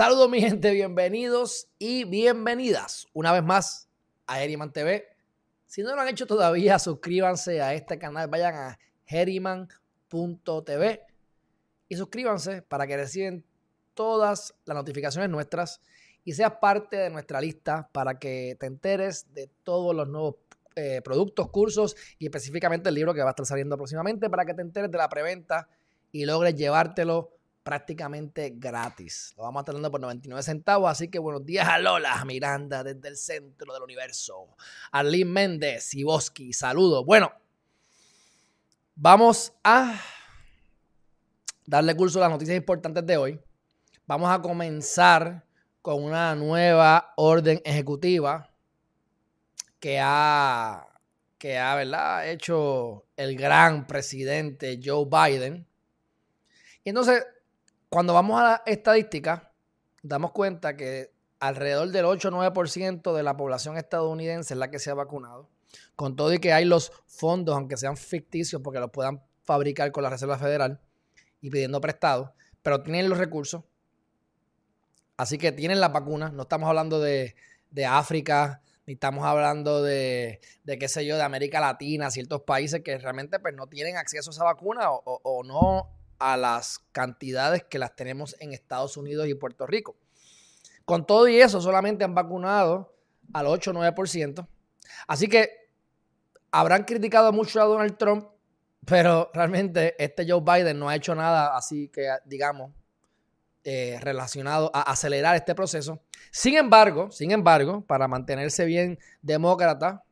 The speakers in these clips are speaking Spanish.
Saludos mi gente, bienvenidos y bienvenidas una vez más a Heriman TV. Si no lo han hecho todavía, suscríbanse a este canal, vayan a heriman.tv y suscríbanse para que reciban todas las notificaciones nuestras y seas parte de nuestra lista para que te enteres de todos los nuevos eh, productos, cursos y específicamente el libro que va a estar saliendo próximamente para que te enteres de la preventa y logres llevártelo prácticamente gratis. Lo vamos a estar dando por 99 centavos. Así que buenos días a Lola Miranda desde el centro del universo. Arlene Méndez y Bosky, saludos. Bueno, vamos a darle curso a las noticias importantes de hoy. Vamos a comenzar con una nueva orden ejecutiva que ha, que ha ¿verdad? hecho el gran presidente Joe Biden. Y entonces, cuando vamos a la estadística, damos cuenta que alrededor del 8 o 9% de la población estadounidense es la que se ha vacunado. Con todo y que hay los fondos, aunque sean ficticios, porque los puedan fabricar con la Reserva Federal y pidiendo prestado, pero tienen los recursos. Así que tienen las vacunas. No estamos hablando de, de África, ni estamos hablando de, de, qué sé yo, de América Latina, ciertos países que realmente pues, no tienen acceso a esa vacuna o, o, no a las cantidades que las tenemos en Estados Unidos y Puerto Rico. Con todo y eso, solamente han vacunado al 8 o 9%. Así que habrán criticado mucho a Donald Trump, pero realmente este Joe Biden no ha hecho nada así que, digamos, eh, relacionado a acelerar este proceso. Sin embargo, sin embargo, para mantenerse bien demócrata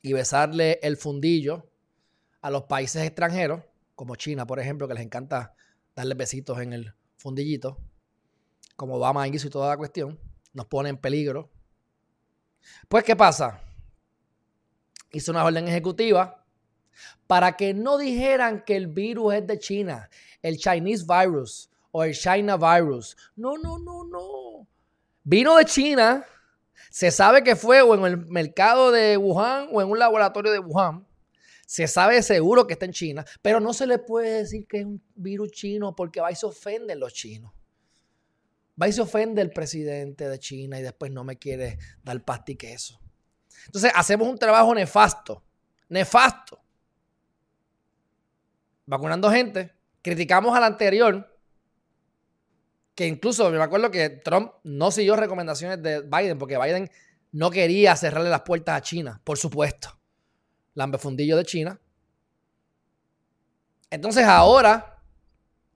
y besarle el fundillo a los países extranjeros, como China, por ejemplo, que les encanta darle besitos en el fundillito, como Obama hizo y toda la cuestión, nos pone en peligro. Pues, ¿qué pasa? Hizo una orden ejecutiva para que no dijeran que el virus es de China, el Chinese virus, o el China virus. No, no, no, no. Vino de China. Se sabe que fue o en el mercado de Wuhan o en un laboratorio de Wuhan. Se sabe seguro que está en China, pero no se le puede decir que es un virus chino porque va y se ofenden los chinos. Va y se ofende el presidente de China y después no me quiere dar pastique eso. Entonces hacemos un trabajo nefasto, nefasto. Vacunando gente, criticamos al anterior, que incluso me acuerdo que Trump no siguió recomendaciones de Biden porque Biden no quería cerrarle las puertas a China, por supuesto. Lambefundillo de China. Entonces ahora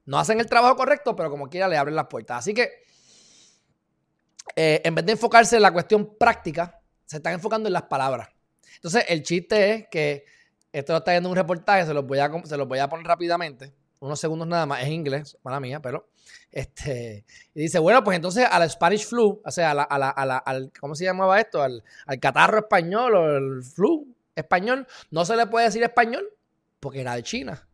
no hacen el trabajo correcto, pero como quiera le abren las puertas. Así que eh, en vez de enfocarse en la cuestión práctica, se están enfocando en las palabras. Entonces el chiste es que esto lo está viendo un reportaje, se los voy a, se voy a poner rápidamente unos segundos nada más, es inglés, mala mía, pero este, y dice, bueno, pues entonces a la Spanish flu, o sea, a la, a la, al, ¿cómo se llamaba esto? Al, al, catarro español o el flu español, no se le puede decir español porque era de China.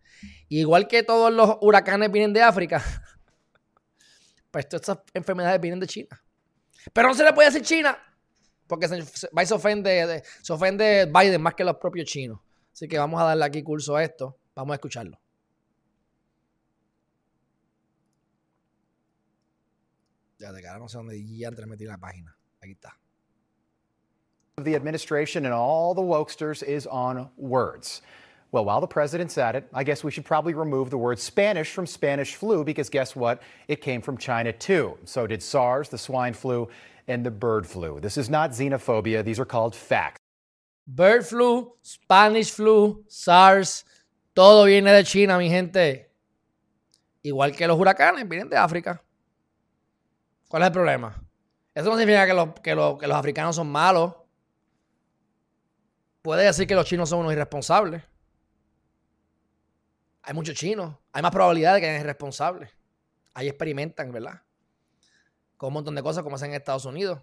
igual que todos los huracanes vienen de África, pues todas estas enfermedades vienen de China. Pero no se le puede decir China porque se, se, se, ofende, se Biden más que los propios chinos. Así que vamos a darle aquí curso a esto. Vamos a escucharlo. Ya de cara no sé dónde ya metí la página. Aquí está. The administration and all the wokesters is on words. Well, while the president's at it, I guess we should probably remove the word Spanish from Spanish flu because guess what? It came from China too. So did SARS, the swine flu, and the bird flu. This is not xenophobia, these are called facts. Bird flu, Spanish flu, SARS, todo viene de China, mi gente. Igual que los huracanes, vienen de África. ¿Cuál es el problema? Eso no significa que los, que, los, que los africanos son malos. Puede decir que los chinos son unos irresponsables. Hay muchos chinos. Hay más probabilidad de que sean irresponsables. Ahí experimentan, ¿verdad? Con un montón de cosas como hacen en Estados Unidos.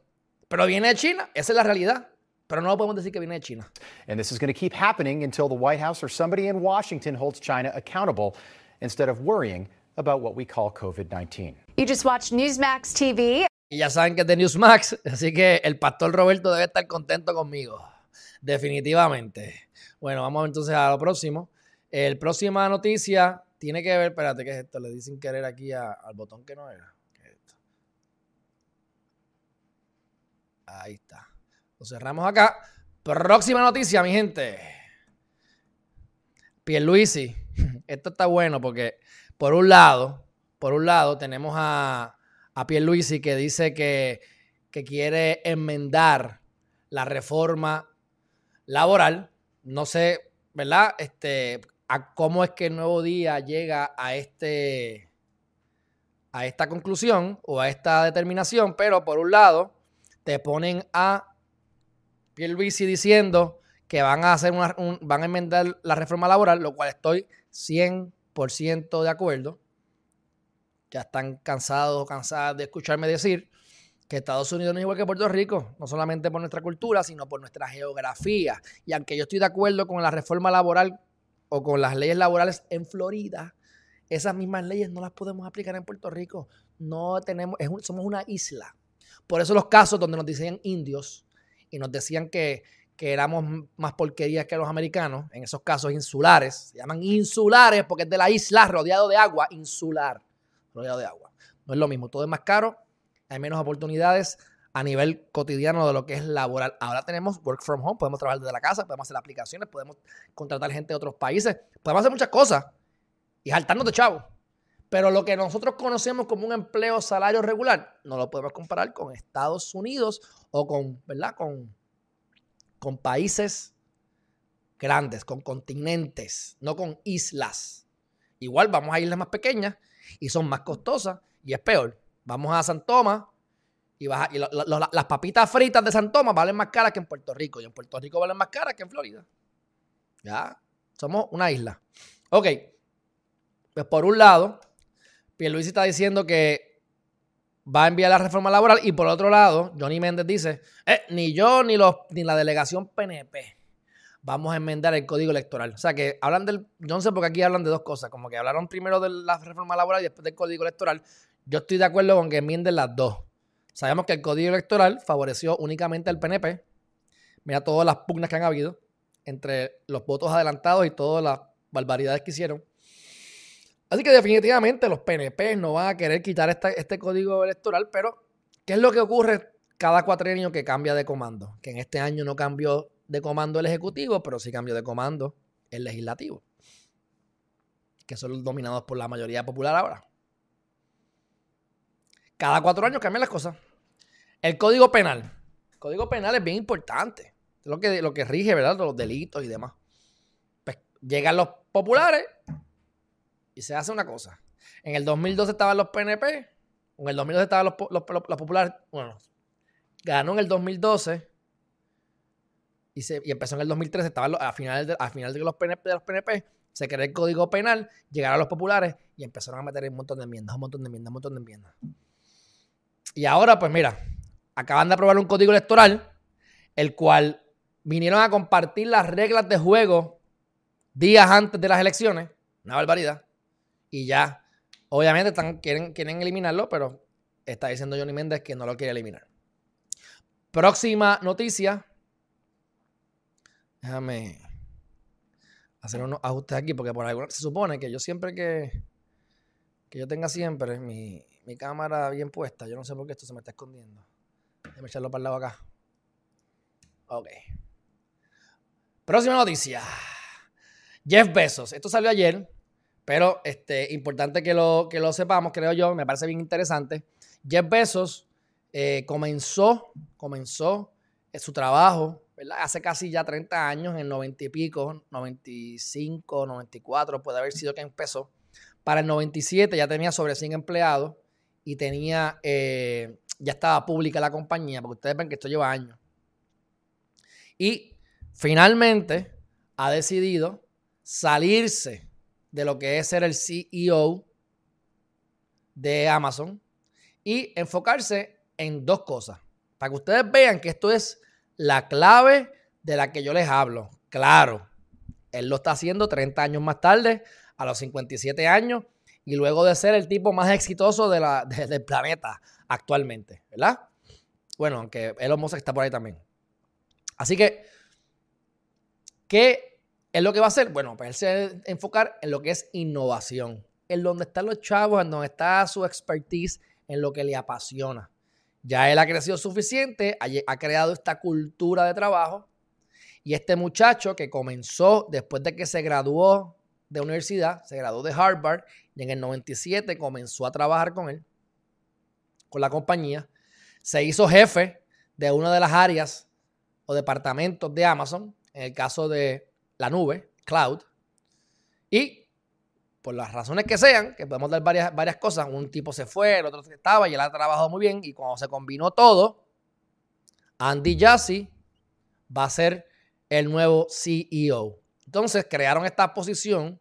Pero viene de China. Esa es la realidad. Pero no podemos decir que viene de China. And this is going to keep happening until the White House or somebody in Washington holds China accountable instead of worrying about what we call COVID 19. You just watched Newsmax TV. Y ya saben que es de Newsmax, así que el pastor Roberto debe estar contento conmigo. Definitivamente. Bueno, vamos entonces a lo próximo. El próxima noticia tiene que ver, espérate, ¿qué es esto? Le dicen querer aquí al botón que no era. ¿Qué es esto? Ahí está. Lo cerramos acá. Próxima noticia, mi gente. Pierluisi. Esto está bueno porque, por un lado, por un lado, tenemos a, a Pierluisi que dice que, que quiere enmendar la reforma laboral. No sé, ¿verdad? Este, a cómo es que el nuevo día llega a este a esta conclusión o a esta determinación, pero por un lado te ponen a Pierluisi diciendo que van a hacer una, van a enmendar la reforma laboral, lo cual estoy 100% de acuerdo. Ya están cansados o cansadas de escucharme decir que Estados Unidos no es igual que Puerto Rico, no solamente por nuestra cultura, sino por nuestra geografía. Y aunque yo estoy de acuerdo con la reforma laboral o con las leyes laborales en Florida, esas mismas leyes no las podemos aplicar en Puerto Rico. No tenemos, somos una isla. Por eso los casos donde nos decían indios y nos decían que, que éramos más porquerías que los americanos, en esos casos insulares, se llaman insulares porque es de la isla rodeado de agua, insular, rodeado de agua. No es lo mismo, todo es más caro, hay menos oportunidades a nivel cotidiano de lo que es laboral. Ahora tenemos work from home, podemos trabajar desde la casa, podemos hacer aplicaciones, podemos contratar gente de otros países, podemos hacer muchas cosas y saltarnos de chavo. Pero lo que nosotros conocemos como un empleo salario regular, no lo podemos comparar con Estados Unidos o con, ¿verdad? Con, con países grandes, con continentes, no con islas. Igual vamos a islas más pequeñas y son más costosas y es peor. Vamos a San Tomás y, las papitas fritas de San Tomás valen más caras que en Puerto Rico y en Puerto Rico valen más caras que en Florida. Ya, somos una isla. Ok, pues por un lado, Pierluisi está diciendo que va a enviar la reforma laboral y por otro lado, Johnny Méndez dice, eh, ni yo ni, los, ni la delegación PNP vamos a enmendar el código electoral. O sea que hablan del, yo no sé porque aquí hablan de dos cosas, como que hablaron primero de la reforma laboral y después del código electoral. Yo estoy de acuerdo con que enmienden las dos. Sabemos que el código electoral favoreció únicamente al PNP. Mira todas las pugnas que han habido entre los votos adelantados y todas las barbaridades que hicieron. Así que definitivamente los PNP no van a querer quitar este código electoral, pero ¿qué es lo que ocurre cada cuatrienio que cambia de comando? Que en este año no cambió de comando el Ejecutivo, pero sí cambió de comando el Legislativo, que son dominados por la mayoría popular ahora. Cada cuatro años cambian las cosas. El Código Penal. El Código Penal es bien importante. Es lo que, lo que rige, ¿verdad? Los delitos y demás. Pues llegan los populares y se hace una cosa. En el 2012 estaban los PNP, en el 2012 estaban los, los, populares. Bueno, ganó en el 2012 y, se, y empezó en el 2013. Estaban a a final de los PNP, de los PNP se creó el código penal, llegaron los populares y empezaron a meter un montón de enmiendas, un montón de enmiendas, un montón de enmiendas. Y ahora, pues mira, acaban de aprobar un código electoral, el cual vinieron a compartir las reglas de juego días antes de las elecciones. Una barbaridad y ya. Obviamente están, quieren, quieren eliminarlo, pero está diciendo Johnny Méndez que no lo quiere eliminar. Próxima noticia. Déjame hacer unos ajustes aquí, porque por alguna se supone que yo siempre que, que yo tenga siempre mi, mi cámara bien puesta, yo no sé por qué esto se me está escondiendo. Déjame echarlo para el lado acá. Ok. Próxima noticia. Jeff Bezos. Esto salió ayer. Pero este, importante que lo, que lo sepamos, creo yo, me parece bien interesante. Jeff Bezos eh, comenzó, comenzó eh, su trabajo. Hace casi ya 30 años, en 90 y pico, 95, 94, puede haber sido que empezó. Para el 97 ya tenía sobre 100 empleados y tenía, eh, ya estaba pública la compañía, porque ustedes ven que esto lleva años. Y finalmente ha decidido salirse de lo que es ser el CEO de Amazon y enfocarse en dos cosas. Para que ustedes vean que esto es la clave de la que yo les hablo. Claro, él lo está haciendo 30 años más tarde, a los 57 años, y luego de ser el tipo más exitoso de la, del planeta actualmente, ¿verdad? Bueno, aunque Elon Musk está por ahí también. Así que, ¿qué es lo que va a hacer? Bueno, pues él se va a enfocar en lo que es innovación, en donde están los chavos, en donde está su expertise, en lo que le apasiona. Ya él ha crecido suficiente, ha, ha creado esta cultura de trabajo. Y este muchacho que comenzó después de que se graduó de universidad, se graduó de Harvard y en el 97 comenzó a trabajar con él, con la compañía. Se hizo jefe de una de las áreas o departamentos de Amazon, en el caso de la nube, cloud. Y por las razones que sean, que podemos dar varias, varias cosas, un tipo se fue, el otro estaba y él ha trabajado muy bien. Y cuando se combinó todo, Andy Jassy va a ser el nuevo CEO. Entonces crearon esta posición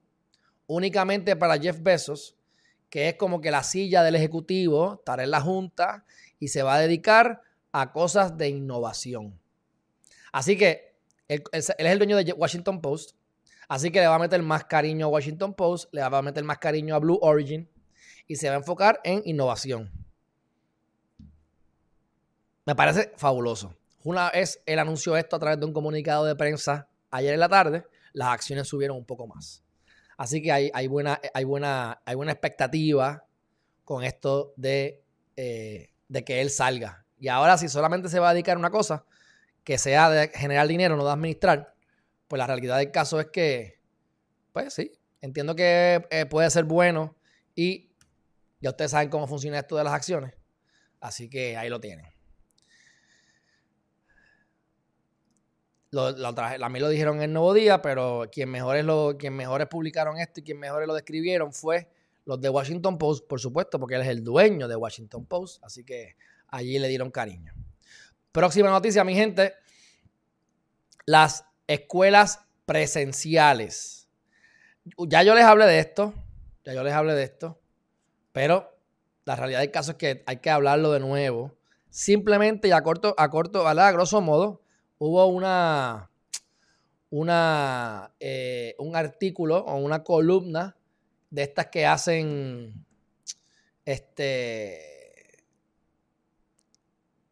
únicamente para Jeff Bezos, que es como que la silla del ejecutivo, estará en la junta y se va a dedicar a cosas de innovación. Así que él, es el dueño de Washington Post, así que le va a meter más cariño a Washington Post, le va a meter más cariño a Blue Origin y se va a enfocar en innovación. Me parece fabuloso. Una vez él anunció esto a través de un comunicado de prensa ayer en la tarde, las acciones subieron un poco más. Así que hay, buena, hay, buena, hay buena expectativa con esto de, eh, de que él salga. Y ahora si solamente se va a dedicar a una cosa, que sea de generar dinero, no de administrar, pues la realidad del caso es que, pues sí, entiendo que eh, puede ser bueno y ya ustedes saben cómo funciona esto de las acciones. Así que ahí lo tienen. Lo, a mí lo dijeron en el Nuevo Día, pero quien mejores, lo, quien mejores publicaron esto y quien mejores lo describieron fue los de Washington Post, por supuesto, porque él es el dueño de Washington Post, así que allí le dieron cariño. Próxima noticia, mi gente. Las escuelas presenciales. Ya yo les hablé de esto, ya yo les hablé de esto, pero la realidad del caso es que hay que hablarlo de nuevo. Simplemente y a corto, a corto, ¿verdad? A grosso modo, hubo una, una, eh, un artículo o una columna de estas que hacen este,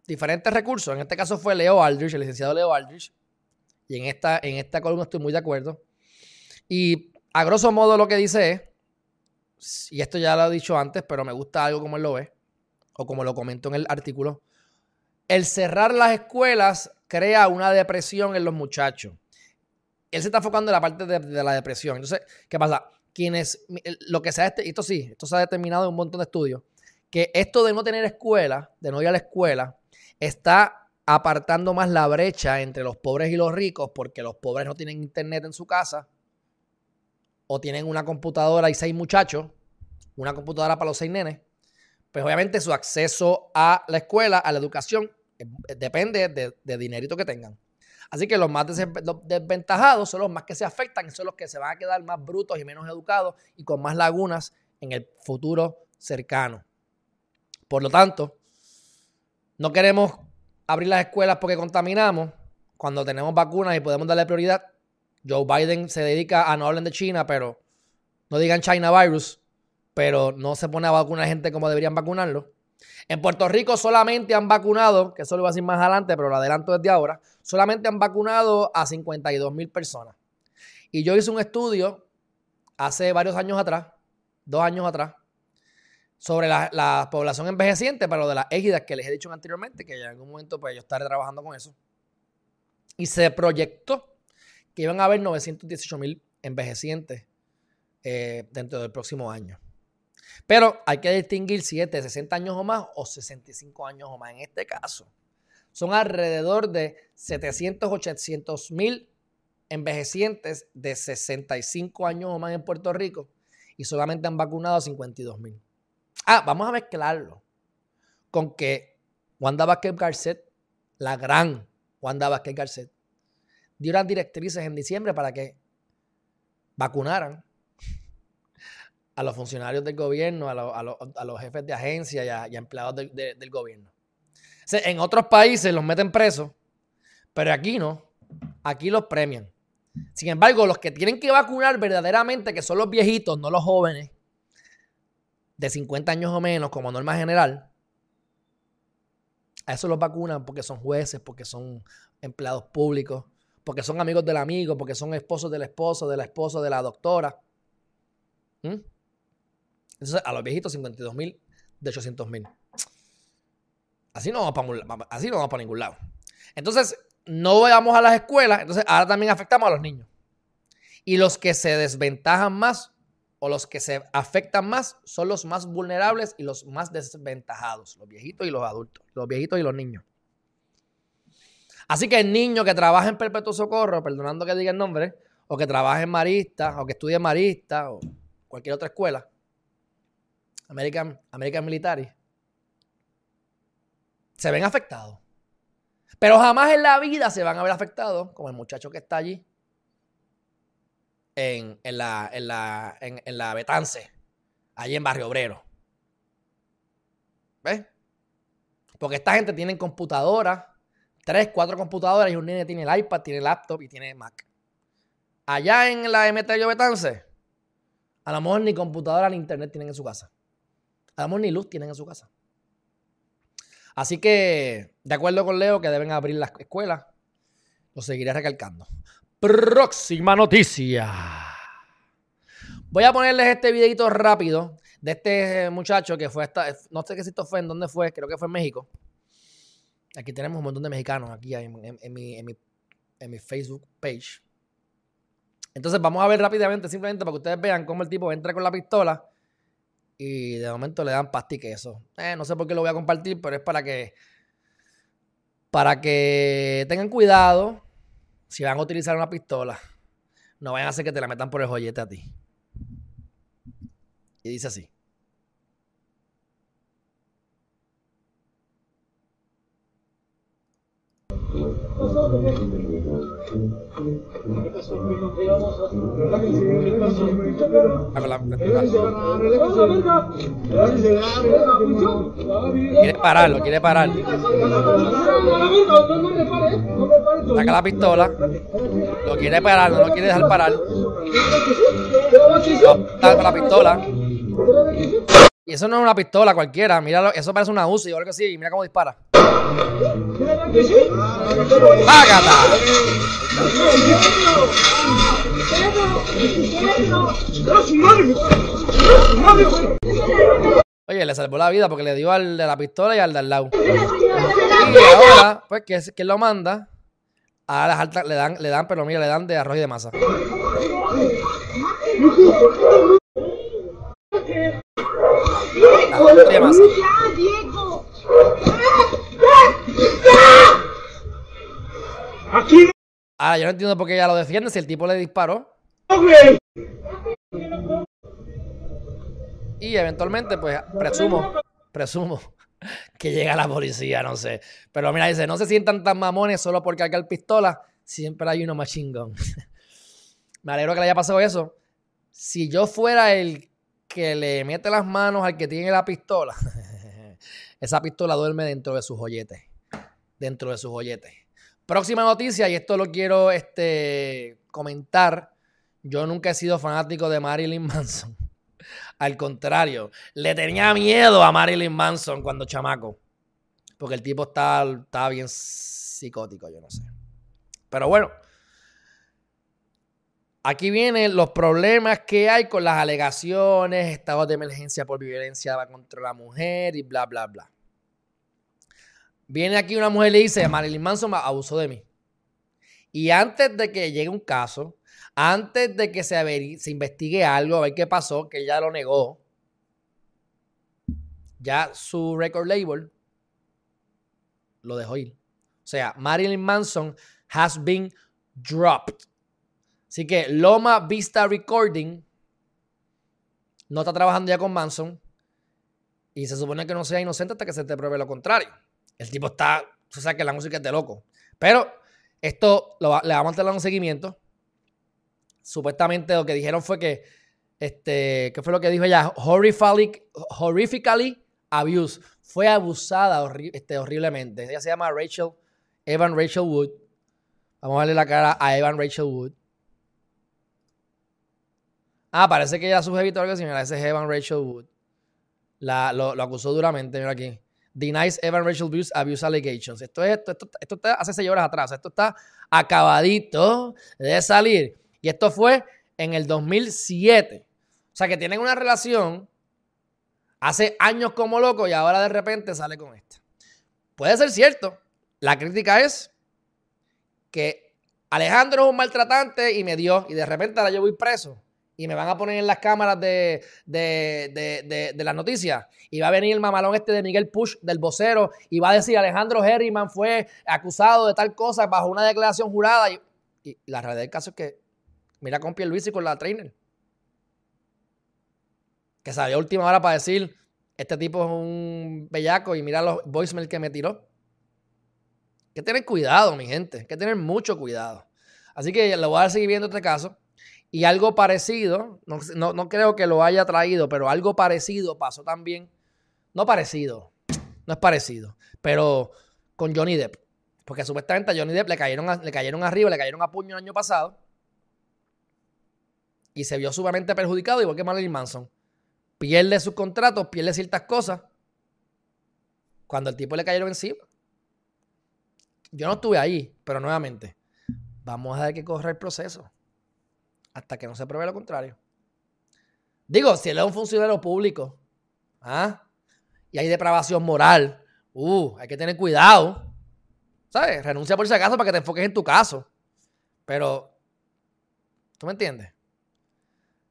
diferentes recursos. En este caso fue Leo Aldrich, el licenciado Leo Aldrich. Y en esta, en esta columna estoy muy de acuerdo. Y a grosso modo lo que dice es, y esto ya lo he dicho antes, pero me gusta algo como él lo ve, o como lo comento en el artículo, el cerrar las escuelas crea una depresión en los muchachos. Él se está enfocando en la parte de, la depresión. Entonces, ¿qué pasa? Quienes, lo que se ha, esto sí, esto se ha determinado en un montón de estudios, que esto de no tener escuela, de no ir a la escuela, está apartando más la brecha entre los pobres y los ricos, porque los pobres no tienen internet en su casa, o tienen una computadora y seis muchachos, una computadora para los seis nenes, pues obviamente su acceso a la escuela, a la educación, depende de, dinerito que tengan. Así que los más desventajados son los más que se afectan son los que se van a quedar más brutos y menos educados y con más lagunas en el futuro cercano. Por lo tanto, no queremos abrir las escuelas porque contaminamos cuando tenemos vacunas y podemos darle prioridad. Joe Biden se dedica a no hablar de China, pero no digan China virus, pero no se pone a vacunar gente como deberían vacunarlo. En Puerto Rico solamente han vacunado, que eso lo voy a decir más adelante, pero lo adelanto desde ahora, solamente han vacunado a 52 mil personas. Y yo hice un estudio hace varios años atrás, dos años atrás, sobre la, población envejeciente, pero de las égidas que les he dicho anteriormente, que en algún momento pues yo estaré trabajando con eso. Y se proyectó que iban a haber 918 mil envejecientes eh, dentro del próximo año. Pero hay que distinguir si es de 60 años o más o 65 años o más. En este caso, son alrededor de 700, 800 mil envejecientes de 65 años o más en Puerto Rico y solamente han vacunado a 52 mil. Ah, vamos a mezclarlo con que Wanda Vázquez Garcet, la gran Wanda Vázquez Garcet, dio unas directrices en diciembre para que vacunaran a los funcionarios del gobierno, a, los jefes de agencia y a, empleados del gobierno. en otros países los meten presos, pero aquí no. Aquí los premian. Sin embargo, los que tienen que vacunar verdaderamente, que son los viejitos, no los jóvenes, de 50 años o menos, como norma general, a eso los vacunan porque son jueces, porque son empleados públicos, porque son amigos del amigo, porque son esposos del esposo, de la esposa, de la doctora. Entonces, a los viejitos, 52 mil de 800 mil. Así no vamos para, ningún lado. Entonces, no vayamos a las escuelas, entonces ahora también afectamos a los niños. Y los que se desventajan más o los que se afectan más son los más vulnerables y los más desventajados, los viejitos y los adultos, los viejitos y los niños. Así que el niño que trabaja en Perpetuo Socorro, perdonando que diga el nombre, o que trabaje en Marista, o que estudie Marista, o cualquier otra escuela, American, Military, se ven afectados. Pero jamás en la vida se van a ver afectados como el muchacho que está allí en, la, en, la, en, la Betance, allí en Barrio Obrero. ¿Ves? Porque esta gente tiene computadoras, tres, cuatro computadoras y un niño tiene el iPad, tiene el laptop y tiene Mac. Allá en la MTL Betance, a lo mejor ni computadora ni internet tienen en su casa. A lo mejor ni luz tienen en su casa. Así que, de acuerdo con Leo, que deben abrir las escuelas, lo seguiré recalcando. Próxima noticia. Voy a ponerles este videito rápido de este muchacho que fue hasta, no sé qué si esto fue, en dónde fue, creo que fue en México. Aquí tenemos un montón de mexicanos aquí en, mi, en, mi, en mi Facebook page. Entonces vamos a ver rápidamente, simplemente para que ustedes vean cómo el tipo entra con la pistola y de momento le dan pastique eso. Eh, no sé por qué lo voy a compartir, pero es para que para que tengan cuidado si van a utilizar una pistola, no vayan a hacer que te la metan por el joyete a ti. Y dice así. Quiere pararlo, quiere parar. Saca la pistola. Lo quiere parar, no lo quiere dejar parar. Saca la pistola. Y eso no es una pistola cualquiera. Mira, eso parece una UCI o algo así. Mira cómo dispara. ¡Págata! Oye, le salvó la vida porque le dio al de la pistola y al de al lado. Y ahora, pues, que es que lo manda? A las altas le dan, le dan, pero mira, le dan de arroz y de masa. De masa. Ahora, yo no entiendo por qué ella lo defiende si el tipo le disparó. Y eventualmente, pues, presumo, presumo que llega la policía, no sé. Pero mira, dice, no se sientan tan mamones solo por cargar pistola. Siempre hay uno más chingón. Me alegro que le haya pasado eso. Si yo fuera el que le mete las manos al que tiene la pistola, esa pistola duerme dentro de sus joyetes. Dentro de sus joyetes. Próxima noticia, y esto lo quiero este, comentar. Yo nunca he sido fanático de Marilyn Manson. Al contrario, le tenía miedo a Marilyn Manson cuando chamaco. Porque el tipo estaba, estaba bien psicótico, yo no sé. Pero bueno, aquí vienen los problemas que hay con las alegaciones, estados de emergencia por violencia contra la mujer y bla, bla, bla. Viene aquí una mujer y le dice, Marilyn Manson abusó de mí. Y antes de que llegue un caso, antes de que se, se investigue algo, a ver qué pasó, que ella lo negó, ya su record label lo dejó ir. O sea, Marilyn Manson has been dropped. Así que Loma Vista Recording no está trabajando ya con Manson y se supone que no sea inocente hasta que se te pruebe lo contrario. El tipo está, o sea que la música es de loco. Pero esto lo, le vamos a dar un seguimiento. Supuestamente lo que dijeron fue que, este, ¿qué fue lo que dijo ella? Horrifically, horrifically abused. Fue abusada este, horriblemente. Ella se llama Rachel, Evan Rachel Wood. Vamos a darle la cara a Evan Rachel Wood. Ah, parece que ella su jevito algo así. Mira, ese es Evan Rachel Wood. La, lo acusó duramente, mira aquí denies Evan Rachel abuse, allegations. Esto, es, esto, esto, está hace seis horas atrás. Esto está acabadito de salir. Y esto fue en el 2007. O sea que tienen una relación hace años como loco y ahora de repente sale con esto. puede ser cierto. La crítica es que Alejandro es un maltratante y me dio, y de repente ahora yo voy preso y me van a poner en las cámaras de, de, las noticias. Y va a venir el mamalón este de Miguel Push, del vocero, y va a decir Alejandro Herriman fue acusado de tal cosa bajo una declaración jurada. Y, y la realidad del caso es que mira con Luis y con la trainer. Que salió a última hora para decir, este tipo es un bellaco y mira los voicemails que me tiró. Hay que tener cuidado, mi gente. Hay que tener mucho cuidado. Así que lo voy a seguir viendo este caso. Y algo parecido, no, creo que lo haya traído, pero algo parecido pasó también. No parecido, no es parecido, pero con Johnny Depp. Porque supuestamente a Johnny Depp le cayeron, le cayeron arriba, le cayeron a puño el año pasado. Y se vio sumamente perjudicado, igual que Marilyn Manson. Pierde sus contratos, pierde ciertas cosas. Cuando el tipo le cayeron encima. Yo no estuve ahí, pero nuevamente, vamos a ver que correr el proceso hasta que no se pruebe lo contrario. Digo, si él es un funcionario público ¿ah? y hay depravación moral, uh, hay que tener cuidado. ¿Sabes? Renuncia por si acaso para que te enfoques en tu caso. Pero, ¿tú me entiendes?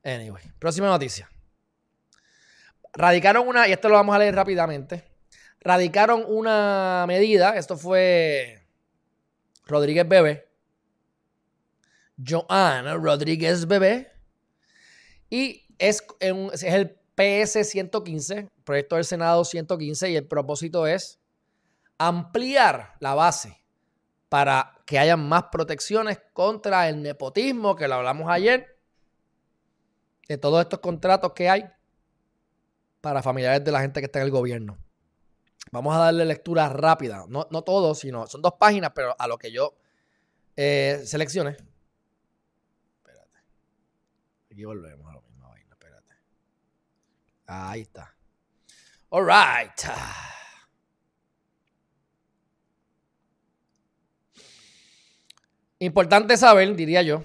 Anyway, próxima noticia. Radicaron una, y esto lo vamos a leer rápidamente. Radicaron una medida, esto fue Rodríguez Bebe, Joana Rodríguez Bebé. Y es, es el PS 115, proyecto del Senado 115, y el propósito es ampliar la base para que haya más protecciones contra el nepotismo, que lo hablamos ayer, de todos estos contratos que hay para familiares de la gente que está en el gobierno. Vamos a darle lectura rápida, no, no sino son dos páginas, pero a lo que yo eh, seleccione. Aquí volvemos a la misma vaina, espérate. Ahí está. All right. Importante saber, diría yo,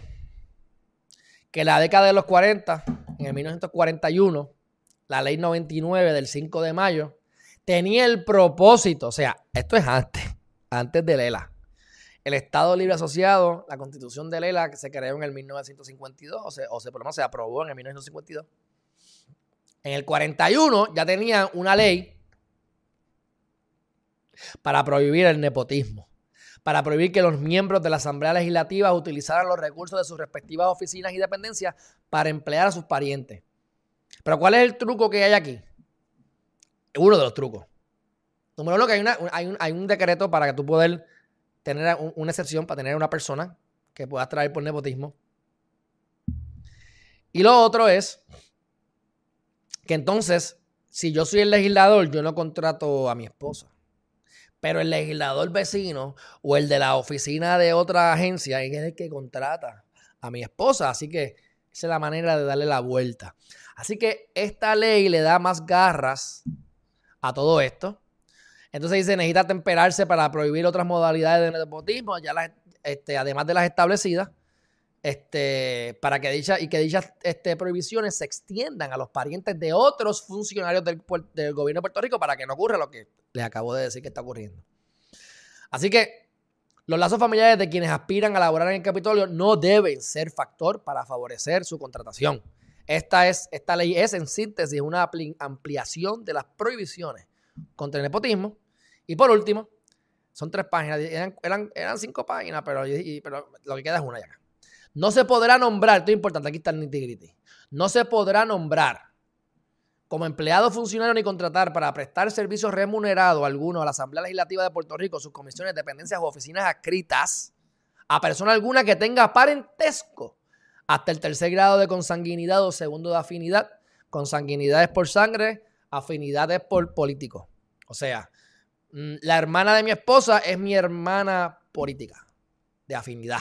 que la década de los 40, en el 1941, la ley 99 del 5 de mayo, tenía el propósito, o sea, esto es antes, antes de Lela, el Estado Libre Asociado, la constitución de Lela, que se creó en el 1952, o, se, por lo menos se aprobó en el 1952. En el 41 ya tenía una ley para prohibir el nepotismo, para prohibir que los miembros de la Asamblea Legislativa utilizaran los recursos de sus respectivas oficinas y dependencias para emplear a sus parientes. Pero ¿cuál es el truco que hay aquí? Uno de los trucos. Número uno, que hay, hay, un, hay un decreto para que tú puedas tener una excepción para tener una persona que pueda traer por nepotismo. Y lo otro es que entonces, si yo soy el legislador, yo no contrato a mi esposa. Pero el legislador vecino o el de la oficina de otra agencia es el que contrata a mi esposa. Así que esa es la manera de darle la vuelta. Así que esta ley le da más garras a todo esto. Entonces dice, necesita temperarse para prohibir otras modalidades de nepotismo, ya este, además de las establecidas, este, para que dicha, y que dichas este, prohibiciones se extiendan a los parientes de otros funcionarios del, del gobierno de Puerto Rico para que no ocurra lo que les acabo de decir que está ocurriendo. Así que los lazos familiares de quienes aspiran a laborar en el Capitolio no deben ser factor para favorecer su contratación. Esta, es, esta ley es, en síntesis, una ampliación de las prohibiciones contra el nepotismo y por último, son tres páginas, eran, eran, cinco páginas, pero, pero, lo que queda es una ya. No se podrá nombrar, esto es importante, aquí está el nitty No se podrá nombrar como empleado funcionario ni contratar para prestar servicios remunerados alguno a la Asamblea Legislativa de Puerto Rico, sus comisiones, dependencias o oficinas adscritas a persona alguna que tenga parentesco hasta el tercer grado de consanguinidad o segundo de afinidad. Consanguinidad es por sangre, afinidad es por político. O sea, la hermana de mi esposa es mi hermana política, de afinidad.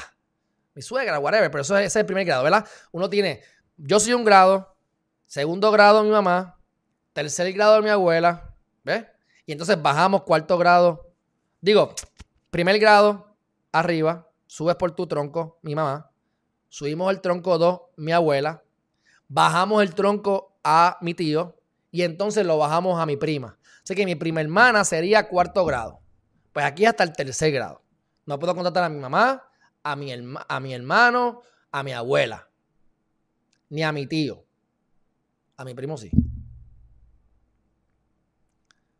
Mi suegra, whatever, pero eso es, el primer grado, ¿verdad? Uno tiene, yo soy un grado, segundo grado mi mamá, tercer grado mi abuela, ¿ves? Y entonces bajamos cuarto grado, digo, primer grado arriba, subes por tu tronco, mi mamá, subimos el tronco 2, mi abuela, bajamos el tronco a mi tío y entonces lo bajamos a mi prima. Así que mi prima hermana sería cuarto grado. Pues aquí hasta el tercer grado. No puedo contratar a mi mamá, a mi, a mi hermano, a mi abuela, ni a mi tío. A mi primo sí.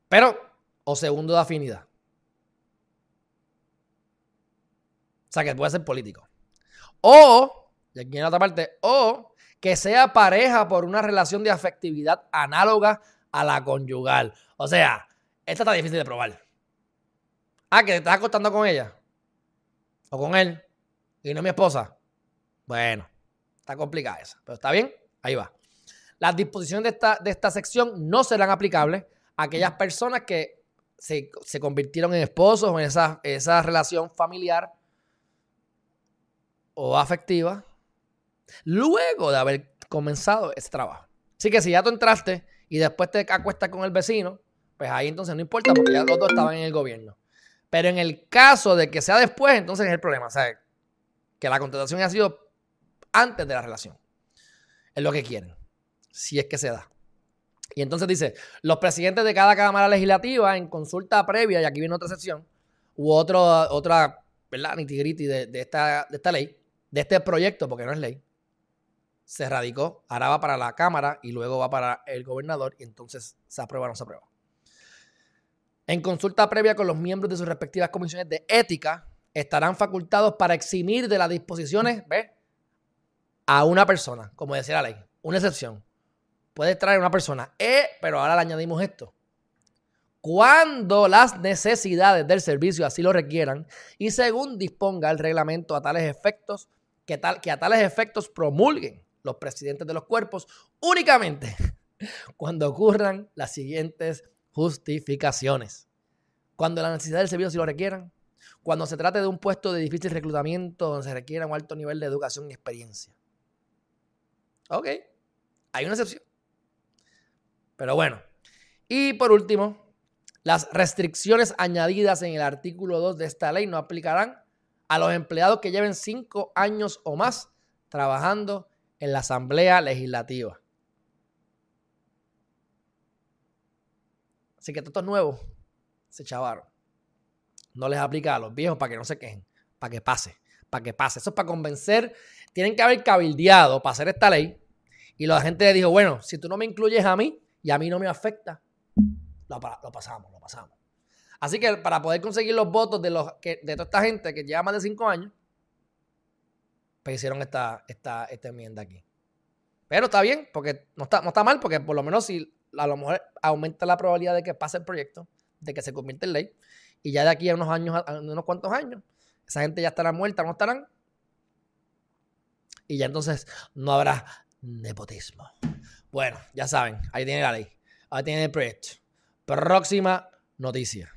Pero, o segundo de afinidad. O sea, que puede ser político. O, y aquí en la otra parte, o que sea pareja por una relación de afectividad análoga a la conyugal. O sea, esta está difícil de probar. Ah, que te estás acostando con ella. O con él. Y no mi esposa. Bueno, está complicada esa. Pero está bien, ahí va. Las disposiciones de esta, de esta sección no serán aplicables a aquellas personas que se, convirtieron en esposos o en esa, esa relación familiar o afectiva luego de haber comenzado ese trabajo. Así que si ya tú entraste y después te acuestas con el vecino, pues ahí entonces no importa porque ya los dos estaban en el gobierno. Pero en el caso de que sea después, entonces es el problema. O sea, que la contratación haya sido antes de la relación. Es lo que quieren. Si es que se da. Y entonces dice, los presidentes de cada Cámara Legislativa en consulta previa, y aquí viene otra sección, u otra, ¿verdad? Nitigriti de, de, esta, de esta ley, de este proyecto, porque no es ley, se radicó, ahora va para la Cámara y luego va para el gobernador y entonces se aprueba o no se aprueba. En consulta previa con los miembros de sus respectivas comisiones de ética, estarán facultados para eximir de las disposiciones, ¿ves? A una persona, como decía la ley, una excepción. Puede traer una persona, eh, pero ahora le añadimos esto. Cuando las necesidades del servicio así lo requieran y según disponga el reglamento a tales efectos, que, tal, que a tales efectos promulguen los presidentes de los cuerpos únicamente cuando ocurran las siguientes justificaciones. Cuando la necesidad del servicio si lo requieran. Cuando se trate de un puesto de difícil reclutamiento donde se requiera un alto nivel de educación y experiencia. Ok, hay una excepción. Pero bueno. Y por último, las restricciones añadidas en el artículo 2 de esta ley no aplicarán a los empleados que lleven cinco años o más trabajando en la Asamblea Legislativa. Así que todos estos nuevos se chavaron. No les aplica a los viejos para que no se quejen, para que pase, para que pase. Eso es para convencer. Tienen que haber cabildeado para hacer esta ley. Y la gente le dijo, bueno, si tú no me incluyes a mí y a mí no me afecta, lo, pasamos, lo pasamos. Así que para poder conseguir los votos de toda esta gente que lleva más de cinco años, pues hicieron esta, esta, esta enmienda aquí. Pero está bien, porque no está, no está mal, porque por lo menos si a lo mejor aumenta la probabilidad de que pase el proyecto, de que se convierta en ley, y ya de aquí a unos años, a unos cuantos años, esa gente ya estará muerta, no estarán. Y ya entonces no habrá nepotismo. Bueno, ya saben, ahí tiene la ley. Ahí tiene el proyecto. Próxima noticia.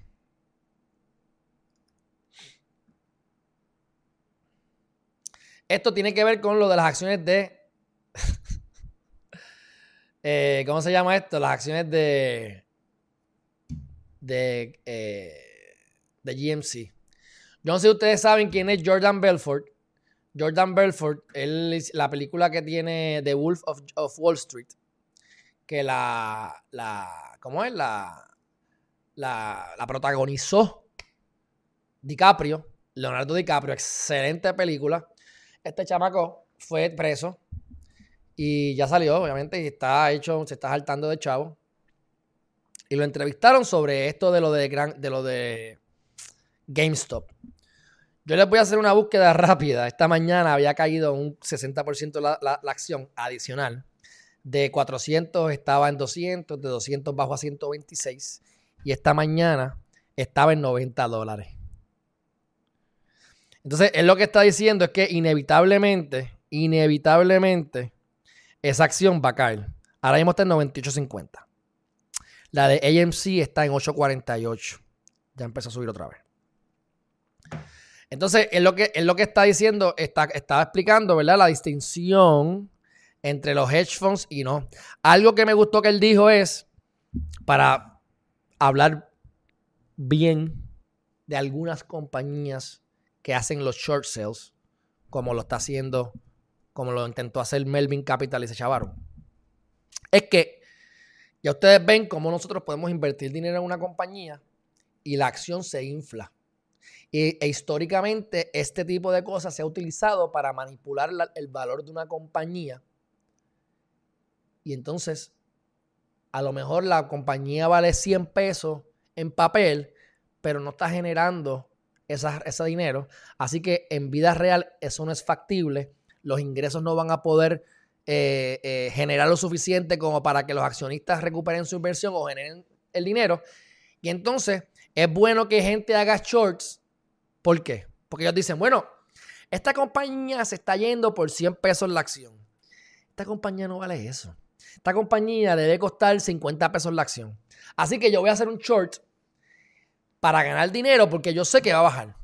Esto tiene que ver con lo de las acciones de eh, ¿cómo se llama esto? Las acciones de, de, eh, de GMC. Yo no sé si ustedes saben quién es Jordan Belfort. Jordan Belfort, él, la película que tiene The Wolf of, Wall Street, que la, la ¿cómo es? La, la, la protagonizó DiCaprio, Leonardo DiCaprio, excelente película. Este chamaco fue preso y ya salió, obviamente, y está hecho, se está saltando de chavo. Y lo entrevistaron sobre esto de lo de, gran, de, lo de GameStop. Yo les voy a hacer una búsqueda rápida. Esta mañana había caído un 60% la, la, la, acción adicional. De 400 estaba en 200, de 200 bajó a 126. Y esta mañana estaba en 90 dólares. Entonces, él lo que está diciendo es que inevitablemente, inevitablemente, esa acción va a caer. Ahora mismo está en 98.50. La de AMC está en 8.48. Ya empezó a subir otra vez. Entonces, es lo que, es lo que está diciendo, está, estaba explicando, ¿verdad? La distinción entre los hedge funds y no. Algo que me gustó que él dijo es, para hablar bien de algunas compañías que hacen los short sales, como lo está haciendo como lo intentó hacer Melvin Capital y se chavaron. Es que ya ustedes ven cómo nosotros podemos invertir dinero en una compañía y la acción se infla. E históricamente este tipo de cosas se ha utilizado para manipular el valor de una compañía. Y entonces, a lo mejor la compañía vale 100 pesos en papel, pero no está generando ese dinero. Así que en vida real eso no es factible. Los ingresos no van a poder eh, eh, generar lo suficiente como para que los accionistas recuperen su inversión o generen el dinero. Y entonces es bueno que gente haga shorts. ¿Por qué? Porque ellos dicen, bueno, esta compañía se está yendo por 100 pesos la acción. Esta compañía no vale eso. Esta compañía debe costar 50 pesos la acción. Así que yo voy a hacer un short para ganar dinero porque yo sé que va a bajar.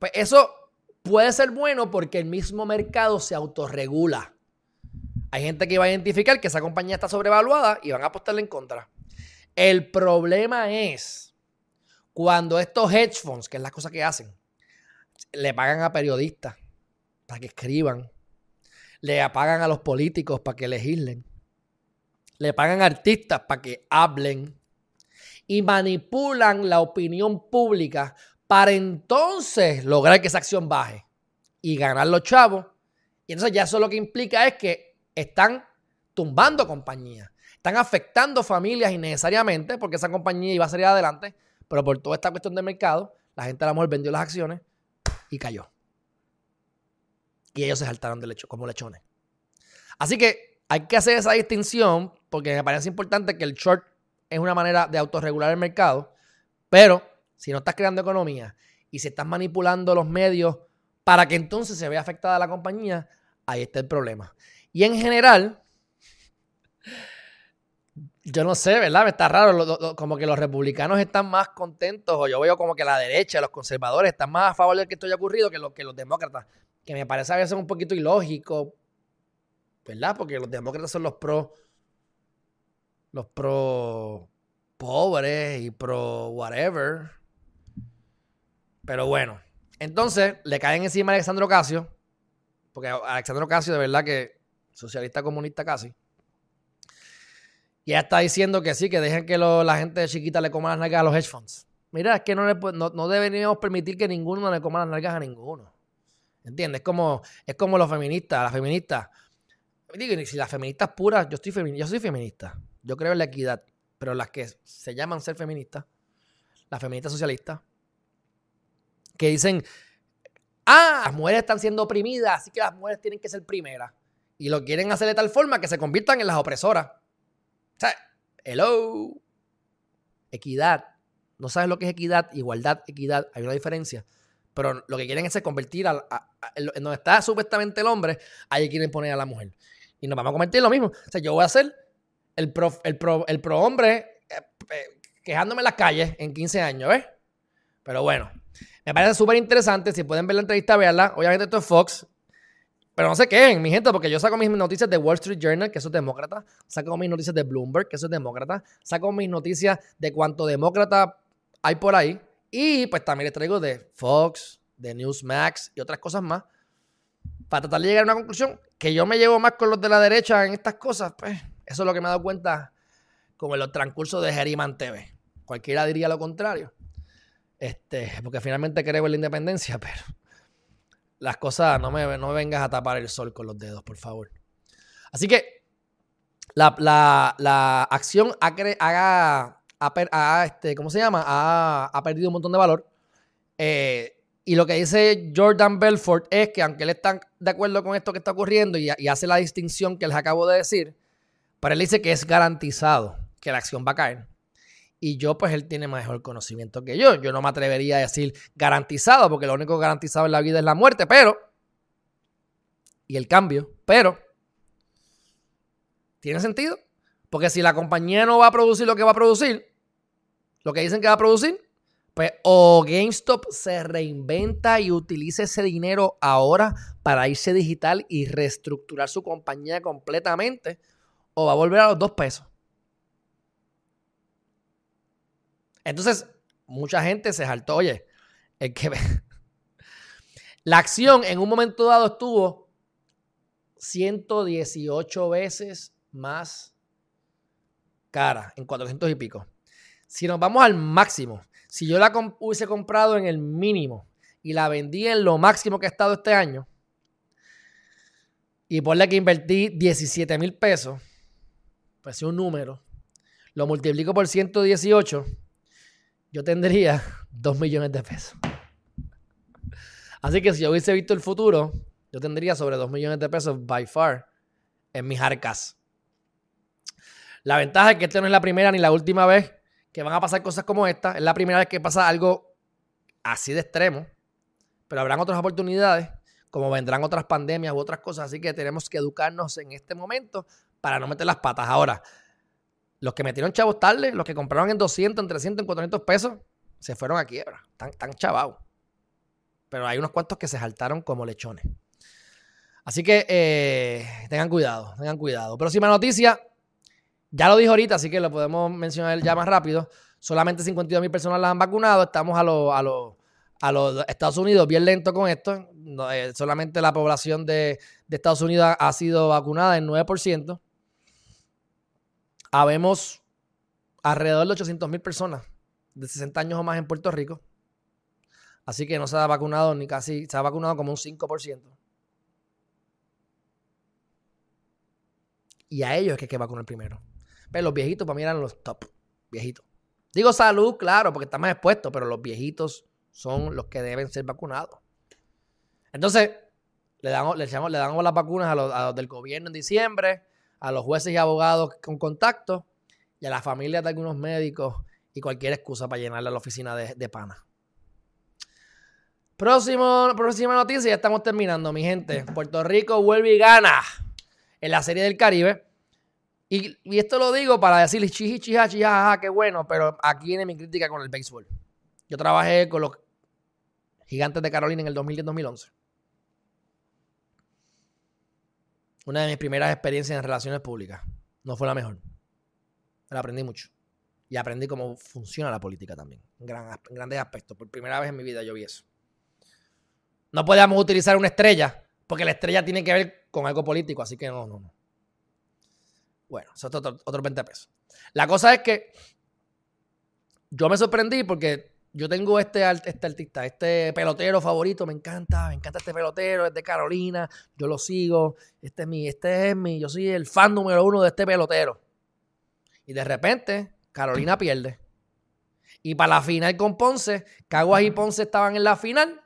Pues eso puede ser bueno porque el mismo mercado se autorregula. Hay gente que va a identificar que esa compañía está sobrevaluada y van a apostarle en contra. El problema es cuando estos hedge funds, que es la cosa que hacen, le pagan a periodistas para que escriban, le pagan a los políticos para que legislen, le pagan a artistas para que hablen, y manipulan la opinión pública para entonces lograr que esa acción baje y ganar los chavos. Y entonces ya eso lo que implica es que están tumbando compañías, están afectando familias innecesariamente porque esa compañía iba a salir adelante, pero por toda esta cuestión de mercado, la gente a lo mejor vendió las acciones y cayó. Y ellos se saltaron de lecho, como lechones. Así que hay que hacer esa distinción porque me parece importante que el short es una manera de autorregular el mercado, pero si no estás creando economía y si estás manipulando los medios para que entonces se vea afectada la compañía, ahí está el problema. Y en general, yo no sé, ¿verdad? Me está raro, como que los republicanos están más contentos, o yo veo como que la derecha, los conservadores, están más a favor de que esto haya ocurrido que, lo, que los demócratas, que me parece a veces un poquito ilógico, ¿verdad? Porque los demócratas son los pros los pro pobres y pro whatever. Pero bueno, entonces le caen encima a Alexandro Casio, porque Alexandro Casio de verdad que socialista comunista casi. Y está diciendo que sí, que dejen que la gente chiquita le coma las nalgas a los hedge funds. Mira, es que no, no, deberíamos permitir que ninguno le coma las nalgas a ninguno. ¿Entiendes? Es como, es como los feministas, las feministas. Digo, si las feministas puras, yo, estoy yo soy feminista. Yo creo en la equidad, pero las que se llaman ser feministas, las feministas socialistas, que dicen, ah, las mujeres están siendo oprimidas, así que las mujeres tienen que ser primeras. Y lo quieren hacer de tal forma que se conviertan en las opresoras. O sea, hello. Equidad. No sabes lo que es equidad, igualdad, equidad. Hay una diferencia. Pero lo que quieren es convertir en donde está supuestamente el hombre, ahí quieren poner a la mujer. Y nos vamos a convertir en lo mismo. O sea, yo voy a hacer el pro, el pro, el pro hombre eh, eh, quejándome en las calles en 15 años, ¿ves? Pero bueno, me parece súper interesante. Si pueden ver la entrevista, veanla. Obviamente esto es Fox. Pero no sé qué, mi gente, porque yo saco mis noticias de Wall Street Journal, que eso es demócrata. Saco mis noticias de Bloomberg, que eso es demócrata. Saco mis noticias de cuánto demócrata hay por ahí. Y pues también les traigo de Fox, de Newsmax y otras cosas más. Para tratar de llegar a una conclusión que yo me llevo más con los de la derecha en estas cosas, pues eso es lo que me he dado cuenta como en los transcursos de Geriman TV. Cualquiera diría lo contrario. Este, porque finalmente creo en la independencia, pero las cosas no me, no vengas a tapar el sol con los dedos, por favor. Así que la, acción ha, ha, este, ¿cómo se llama? Ha, perdido un montón de valor. Eh, y lo que dice Jordan Belfort es que aunque él está de acuerdo con esto que está ocurriendo y, y hace la distinción que les acabo de decir, pero él dice que es garantizado que la acción va a caer. Y yo, pues él tiene mejor conocimiento que yo. Yo no me atrevería a decir garantizado, porque lo único garantizado en la vida es la muerte, pero. Y el cambio, pero. ¿Tiene sentido? Porque si la compañía no va a producir lo que va a producir, lo que dicen que va a producir, pues o GameStop se reinventa y utiliza ese dinero ahora para irse digital y reestructurar su compañía completamente, o va a volver a los dos pesos. Entonces, mucha gente se saltó, oye, el que la acción en un momento dado estuvo 118 veces más cara, en 400 y pico. Si nos vamos al máximo, Si yo la hubiese comprado en el mínimo y la vendí en lo máximo que ha estado este año, y ponle que invertí 17 mil pesos, pues es un número, lo multiplico por 118, yo tendría 2 millones de pesos. Así que si yo hubiese visto el futuro, yo tendría sobre 2 millones de pesos by far en mis arcas. La ventaja es que esta no es la primera ni la última vez que van a pasar cosas como esta. Es la primera vez que pasa algo así de extremo. Pero habrán otras oportunidades, como vendrán otras pandemias u otras cosas. Así que tenemos que educarnos en este momento para no meter las patas. Ahora, los que metieron chavos tarde, los que compraron en 200, en 300, en 400 pesos, se fueron a quiebra. Están, están chavados. Pero hay unos cuantos que se saltaron como lechones. Así que eh, tengan cuidado, tengan cuidado. Próxima noticia, ya lo dijo ahorita, así que lo podemos mencionar ya más rápido. Solamente 52 mil personas las han vacunado. Estamos a los a los Estados Unidos bien lento con esto. Eh, solamente la población de, de, Estados Unidos ha sido vacunada en 9%. Habemos alrededor de 800 mil personas de 60 años o más en Puerto Rico. Así que no se ha vacunado ni casi, se ha vacunado como un 5%. Y a ellos es que hay que vacunar primero. Pero los viejitos para mí eran los top. Viejitos. Digo salud, claro, porque están más expuestos, pero los viejitos son los que deben ser vacunados. Entonces, le damos, le, le damos las vacunas a los, del gobierno en diciembre, a los jueces y abogados con contacto y a las familias de algunos médicos y cualquier excusa para llenarle a la oficina de, de pana. Próximo, próxima noticia, ya estamos terminando, mi gente. Puerto Rico vuelve y gana en la Serie del Caribe. Y, esto lo digo para decirles chiji, chija, chija, qué bueno, pero aquí viene mi crítica con el béisbol. Yo trabajé con los gigantes de Carolina en el 2010-2011. Una de mis primeras experiencias en relaciones públicas. No fue la mejor. Pero aprendí mucho. Y aprendí cómo funciona la política también. En, grandes aspectos. Por primera vez en mi vida yo vi eso. No podíamos utilizar una estrella porque la estrella tiene que ver con algo político, así que no, no, no. Bueno, eso es otro, otro 20 pesos. La cosa es que yo me sorprendí porque yo tengo este, este artista, este pelotero favorito, me encanta, me encanta este pelotero, es de Carolina, yo lo sigo, este es mi, este es mi, yo soy el fan número uno de este pelotero. Y de repente, Carolina pierde. Y para la final con Ponce, Caguas y Ponce estaban en la final.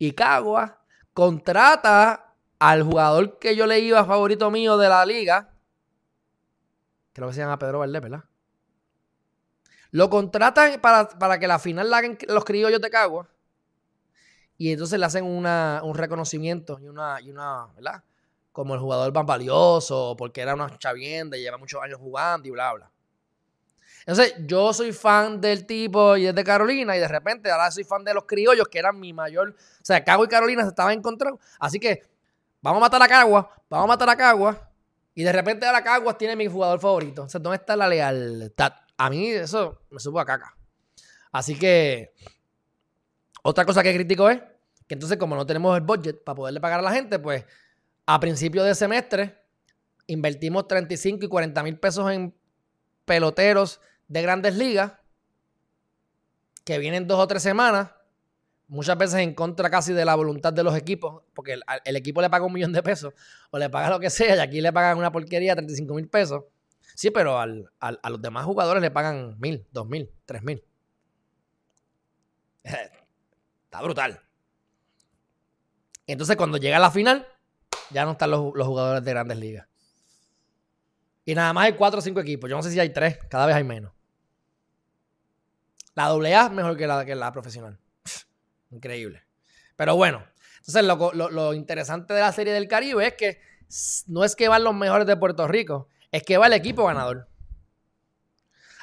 Y Caguas contrata al jugador que yo le iba favorito mío de la liga, creo que se llama Pedro Valdés, ¿verdad? Lo contratan para, que la final la hagan los criollos de Cagua. Y entonces le hacen un reconocimiento y una, y una, ¿verdad? Como el jugador más valioso, porque era una chavienda y lleva muchos años jugando y bla, bla. Entonces, yo soy fan del tipo y es de Carolina, y de repente ahora soy fan de los criollos, que eran mi mayor. O sea, Cagua y Carolina se estaban encontrando. Así que vamos a matar a Cagua, vamos a matar a Cagua, y de repente ahora Caguas tiene mi jugador favorito. O sea, ¿dónde está la lealtad? A mí eso me supo a caca. Así que, otra cosa que critico es que entonces, como no tenemos el budget para poderle pagar a la gente, pues a principio de semestre invertimos 35 y 40 mil pesos en peloteros de grandes ligas que vienen dos o tres semanas, muchas veces en contra casi de la voluntad de los equipos, porque el, equipo le paga un millón de pesos o le paga lo que sea y aquí le pagan una porquería 35 mil pesos. Sí, pero a los demás jugadores le pagan mil, dos mil, tres mil. Está brutal. Entonces cuando llega la final, ya no están los, los jugadores de grandes ligas. Y nada más hay cuatro o cinco equipos. Yo no sé si hay tres, cada vez hay menos. La AA es mejor que la, que la profesional. Increíble. Pero bueno, entonces lo, interesante de la Serie del Caribe es que no es que van los mejores de Puerto Rico, es que va el equipo ganador.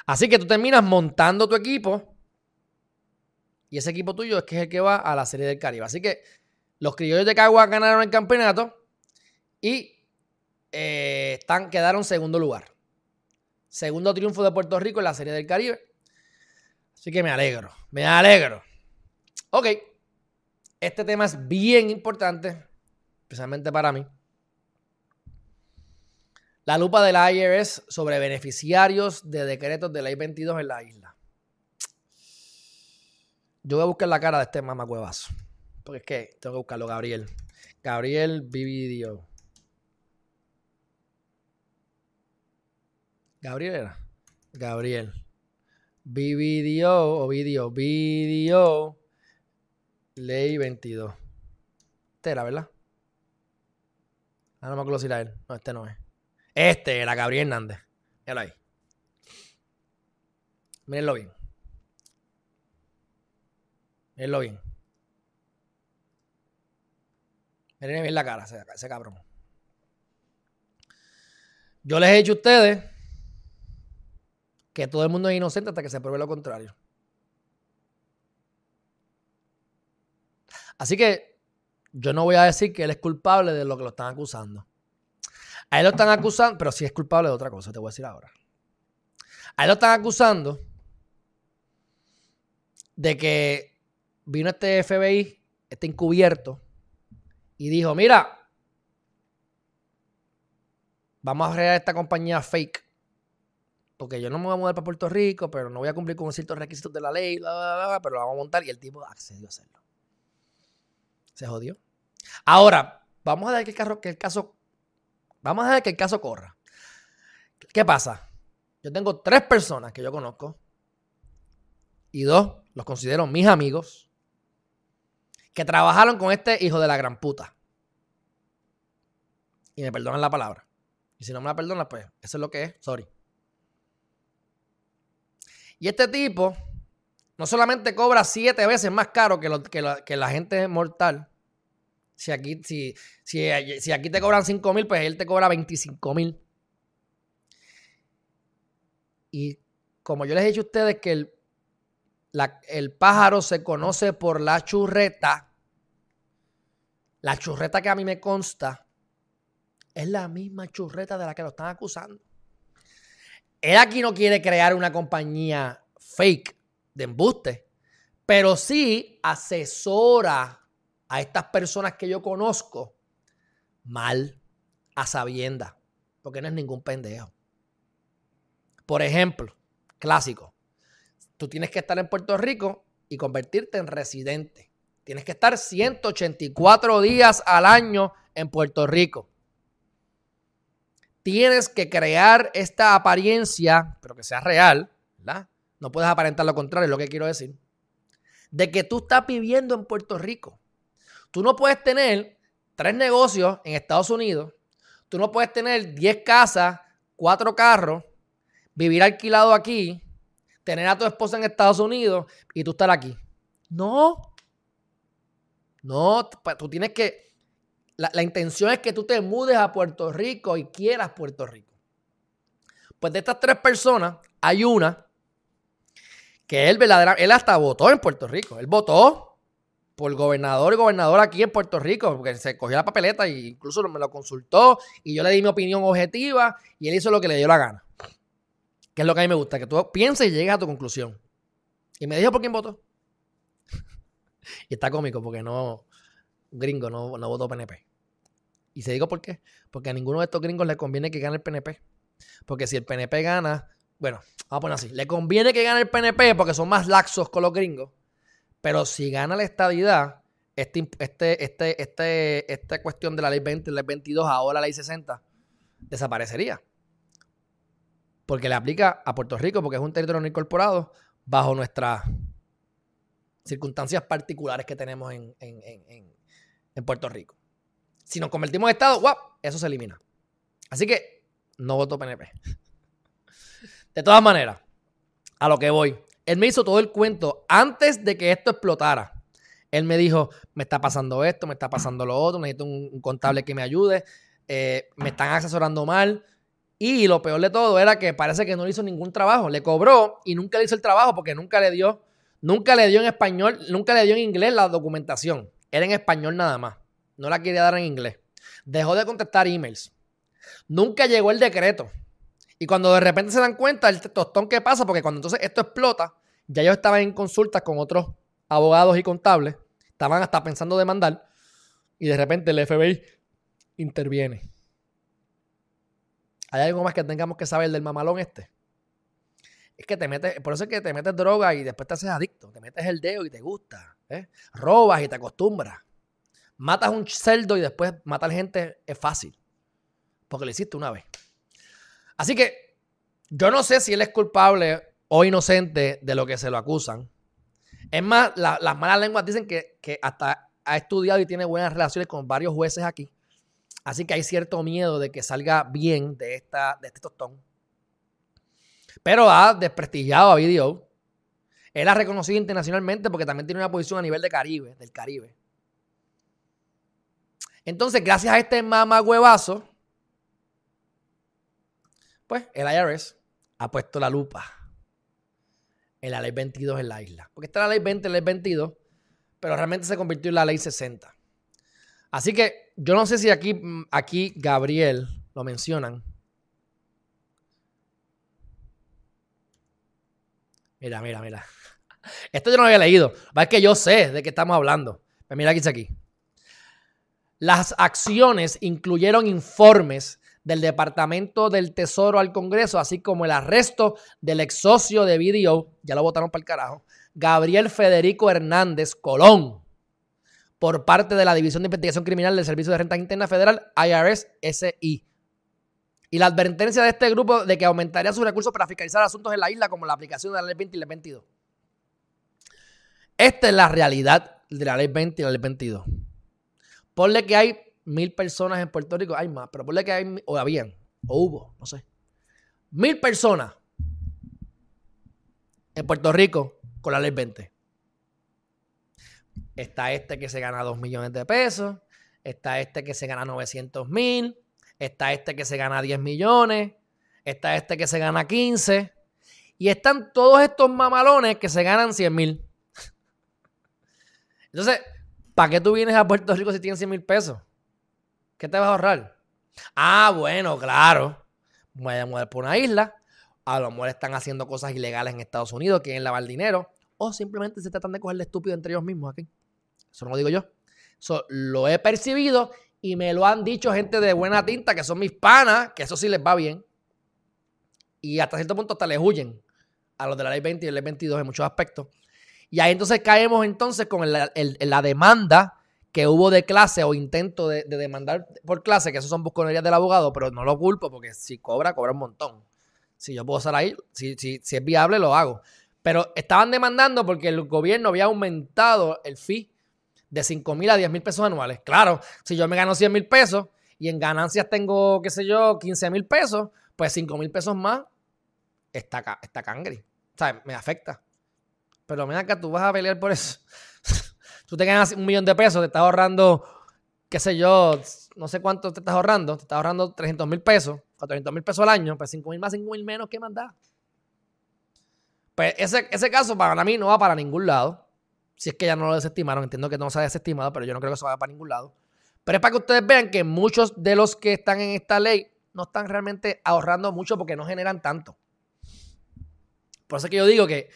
Así que tú terminas montando tu equipo y ese equipo tuyo es que es el que va a la Serie del Caribe. Así que los criollos de Cagua ganaron el campeonato y eh, están, quedaron segundo lugar. Segundo triunfo de Puerto Rico en la Serie del Caribe. Así que me alegro, me alegro. Ok, este tema es bien importante, especialmente para mí. La lupa de la IRS sobre beneficiarios de decretos de ley 22 en la isla. Yo voy a buscar la cara de este mamacuevazo. Porque es que tengo que buscarlo, Gabriel. Gabriel Vividio. Gabriel era. Gabriel. Vividio o video. Video. Ley 22. Este era, ¿verdad? Ah, no me acuerdo si era él. No, este no es. Este era Gabriel Hernández. Míralo ahí. Mírenlo bien. Mírenlo bien. Miren bien la cara, ese, ese cabrón. Yo les he dicho a ustedes que todo el mundo es inocente hasta que se pruebe lo contrario. Así que yo no voy a decir que él es culpable de lo que lo están acusando. A él lo están acusando, pero sí es culpable de otra cosa, te voy a decir ahora. A él lo están acusando de que vino este FBI, este encubierto, y dijo, mira, vamos a crear esta compañía fake, porque yo no me voy a mudar para Puerto Rico, pero no voy a cumplir con ciertos requisitos de la ley, bla, bla, bla, pero lo vamos a montar y el tipo accedió a hacerlo. Se jodió. Ahora, vamos a carro, que el caso, vamos a ver que el caso corra. ¿Qué pasa? Yo tengo tres personas que yo conozco y dos los considero mis amigos que trabajaron con este hijo de la gran puta. Y me perdonan la palabra. Y si no me la perdonan, pues eso es lo que es. Sorry. Y este tipo no solamente cobra siete veces más caro que, lo, que la gente mortal. Si aquí, si, si, si aquí te cobran 5 mil, pues él te cobra 25 mil. Y como yo les he dicho a ustedes que el, la, el pájaro se conoce por la churreta, la churreta que a mí me consta es la misma churreta de la que lo están acusando. Él aquí no quiere crear una compañía fake de embuste, pero sí asesora a estas personas que yo conozco mal, a sabienda, porque no es ningún pendejo. Por ejemplo, clásico, tú tienes que estar en Puerto Rico y convertirte en residente. Tienes que estar 184 días al año en Puerto Rico. Tienes que crear esta apariencia, pero que sea real, ¿verdad? No puedes aparentar lo contrario, es lo que quiero decir. De que tú estás viviendo en Puerto Rico. Tú no puedes tener tres negocios en Estados Unidos. Tú no puedes tener 10 casas, cuatro carros, vivir alquilado aquí, tener a tu esposa en Estados Unidos y tú estar aquí. No. No, tú tienes que... La, la, intención es que tú te mudes a Puerto Rico y quieras Puerto Rico. Pues de estas tres personas, hay una que él verdaderamente, él hasta votó en Puerto Rico. Él votó por gobernador y gobernador aquí en Puerto Rico, porque se cogió la papeleta e incluso me lo consultó y yo le di mi opinión objetiva y él hizo lo que le dio la gana. Que es lo que a mí me gusta, que tú pienses y llegues a tu conclusión. Y me dijo por quién votó. y está cómico porque no, gringo no, no votó PNP. Y se digo por qué. Porque a ninguno de estos gringos le conviene que gane el PNP. Porque si el PNP gana, bueno, vamos a poner así, le conviene que gane el PNP porque son más laxos con los gringos. Pero si gana la estadidad, este, este, este, este, esta cuestión de la ley 20, la ley 22, ahora la ley 60, desaparecería porque le aplica a Puerto Rico, porque es un territorio no incorporado, bajo nuestras circunstancias particulares que tenemos en, en, en, en Puerto Rico. Si nos convertimos en Estado, ¡guap! eso se elimina. Así que no voto PNP. De todas maneras, a lo que voy. Él me hizo todo el cuento antes de que esto explotara. Él me dijo, me está pasando esto, me está pasando lo otro, necesito un, un contable que me ayude, eh, me están asesorando mal, y lo peor de todo era que parece que no le hizo ningún trabajo. Le cobró y nunca le hizo el trabajo porque nunca le dio, nunca le dio en español, nunca le dio en inglés la documentación. Era en español nada más. No la quería dar en inglés. Dejó de contestar emails. Nunca llegó el decreto. Y cuando de repente se dan cuenta el tostón que pasa, porque cuando entonces esto explota, ya yo estaba en consultas con otros abogados y contables, estaban hasta pensando demandar, y de repente el FBI interviene. ¿Hay algo más que tengamos que saber del mamalón este? Es que te metes, por eso es que te metes droga y después te haces adicto. Te metes el dedo y te gusta. ¿eh? Robas y te acostumbras. Matas un cerdo y después matar gente es fácil. Porque lo hiciste una vez. Así que yo no sé si él es culpable o inocente de lo que se lo acusan. Es más, las malas lenguas dicen que, que hasta ha estudiado y tiene buenas relaciones con varios jueces aquí. Así que hay cierto miedo de que salga bien de, esta, de este tostón. Pero ha desprestigiado a Video. Él ha reconocido internacionalmente porque también tiene una posición a nivel de Caribe, del Caribe. Entonces, gracias a este mamagüevazo, pues el IRS ha puesto la lupa en la ley 22 en la isla. Porque está la ley 20, la ley 22, pero realmente se convirtió en la ley 60. Así que yo no sé si aquí, aquí Gabriel lo mencionan. Mira, mira, mira. Esto yo no había leído. Es que yo sé de qué estamos hablando. Pero pues mira aquí, aquí. Las acciones incluyeron informes del Departamento del Tesoro al Congreso, así como el arresto del ex socio de BDO, ya lo votaron para el carajo, Gabriel Federico Hernández Colón, por parte de la División de Investigación Criminal del Servicio de Rentas Internas Federal, IRS SI. Y la advertencia de este grupo de que aumentaría sus recursos para fiscalizar asuntos en la isla, como la aplicación de la ley 20 y la ley 22. Esta es la realidad de la ley 20 y la ley 22. Ponle que hay mil personas en Puerto Rico, hay más, pero ponle que hay, o habían, o hubo, no sé. Mil personas en Puerto Rico con la ley 20. Está este que se gana 2 millones de pesos, está este que se gana 900 mil, está este que se gana 10 millones, está este que se gana 15, y están todos estos mamalones que se ganan 100 mil. Entonces, ¿para qué tú vienes a Puerto Rico si tienes 100 mil pesos? ¿Qué te vas a ahorrar? Ah, bueno, claro. Voy a mover por una isla. A lo mejor están haciendo cosas ilegales en Estados Unidos, quieren lavar dinero. O simplemente se tratan de cogerle estúpido entre ellos mismos aquí. Eso no lo digo yo. Eso lo he percibido y me lo han dicho gente de buena tinta, que son mis panas, que eso sí les va bien. Y hasta cierto punto hasta les huyen a los de la ley 20 y la ley 22 en muchos aspectos. Y ahí entonces caemos entonces con la demanda que hubo de clase o intento de, demandar por clase, que eso son busconerías del abogado, pero no lo culpo porque si cobra, cobra un montón. Si yo puedo estar ahí, si, si, si es viable, lo hago. Pero estaban demandando porque el gobierno había aumentado el fee de 5 mil a 10 mil pesos anuales. Claro, si yo me gano 100 mil pesos y en ganancias tengo, qué sé yo, 15 mil pesos, pues 5 mil pesos más está, está cangre. O sea, me afecta. Pero mira que tú vas a pelear por eso. Tú te ganas un millón de pesos, te estás ahorrando, qué sé yo, no sé cuánto te estás ahorrando, te estás ahorrando 300 mil pesos, 400 mil pesos al año, pues 5 mil más, 5 mil menos, ¿qué más da? Pues ese, ese caso para mí no va para ningún lado. Si es que ya no lo desestimaron, entiendo que no se ha desestimado, pero yo no creo que eso vaya para ningún lado. Pero es para que ustedes vean que muchos de los que están en esta ley no están realmente ahorrando mucho porque no generan tanto. Por eso es que yo digo que,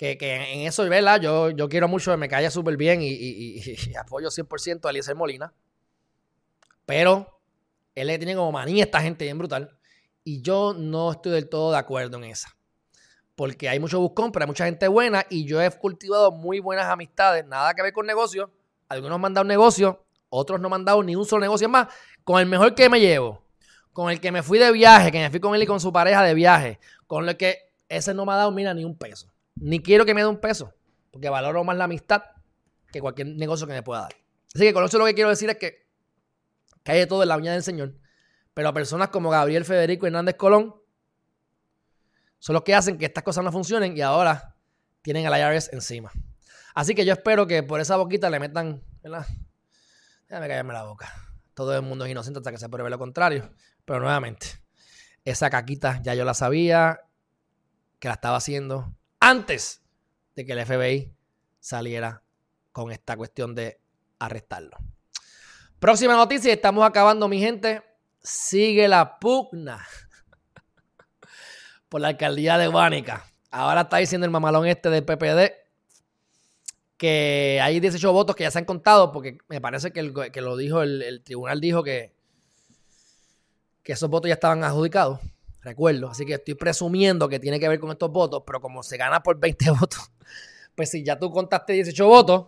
que, en eso, ¿verdad? Yo, yo quiero mucho, me calla súper bien y, y, apoyo 100% a Eliezer Molina. Pero él le tiene como manía esta gente bien brutal. Y yo no estoy del todo de acuerdo en esa porque hay mucho buscón, pero hay mucha gente buena y yo he cultivado muy buenas amistades, nada que ver con negocios. Algunos me han dado negocio, otros no me han dado ni un solo negocio más. Con el mejor que me llevo, con el que me fui de viaje, que me fui con él y con su pareja de viaje, con el que ese no me ha dado, mira, ni un peso. Ni quiero que me dé un peso, porque valoro más la amistad que cualquier negocio que me pueda dar. Así que con eso lo que quiero decir es que, de todo en la uña del Señor. Pero a personas como Gabriel Federico Hernández Colón, son los que hacen que estas cosas no funcionen y ahora tienen el IRS encima. Así que yo espero que por esa boquita le metan. Déjame callarme la boca. Todo el mundo es inocente hasta que se pruebe lo contrario. Pero nuevamente, esa caquita ya yo la sabía que la estaba haciendo antes de que el FBI saliera con esta cuestión de arrestarlo. Próxima noticia, estamos acabando, mi gente. Sigue la pugna por la alcaldía de Guánica. Ahora está diciendo el mamalón este del PPD que hay 18 votos que ya se han contado, porque me parece que, el, que lo dijo, el, tribunal dijo que, que esos votos ya estaban adjudicados. Recuerdo. Así que estoy presumiendo que tiene que ver con estos votos, pero como se gana por 20 votos, pues si ya tú contaste 18 votos,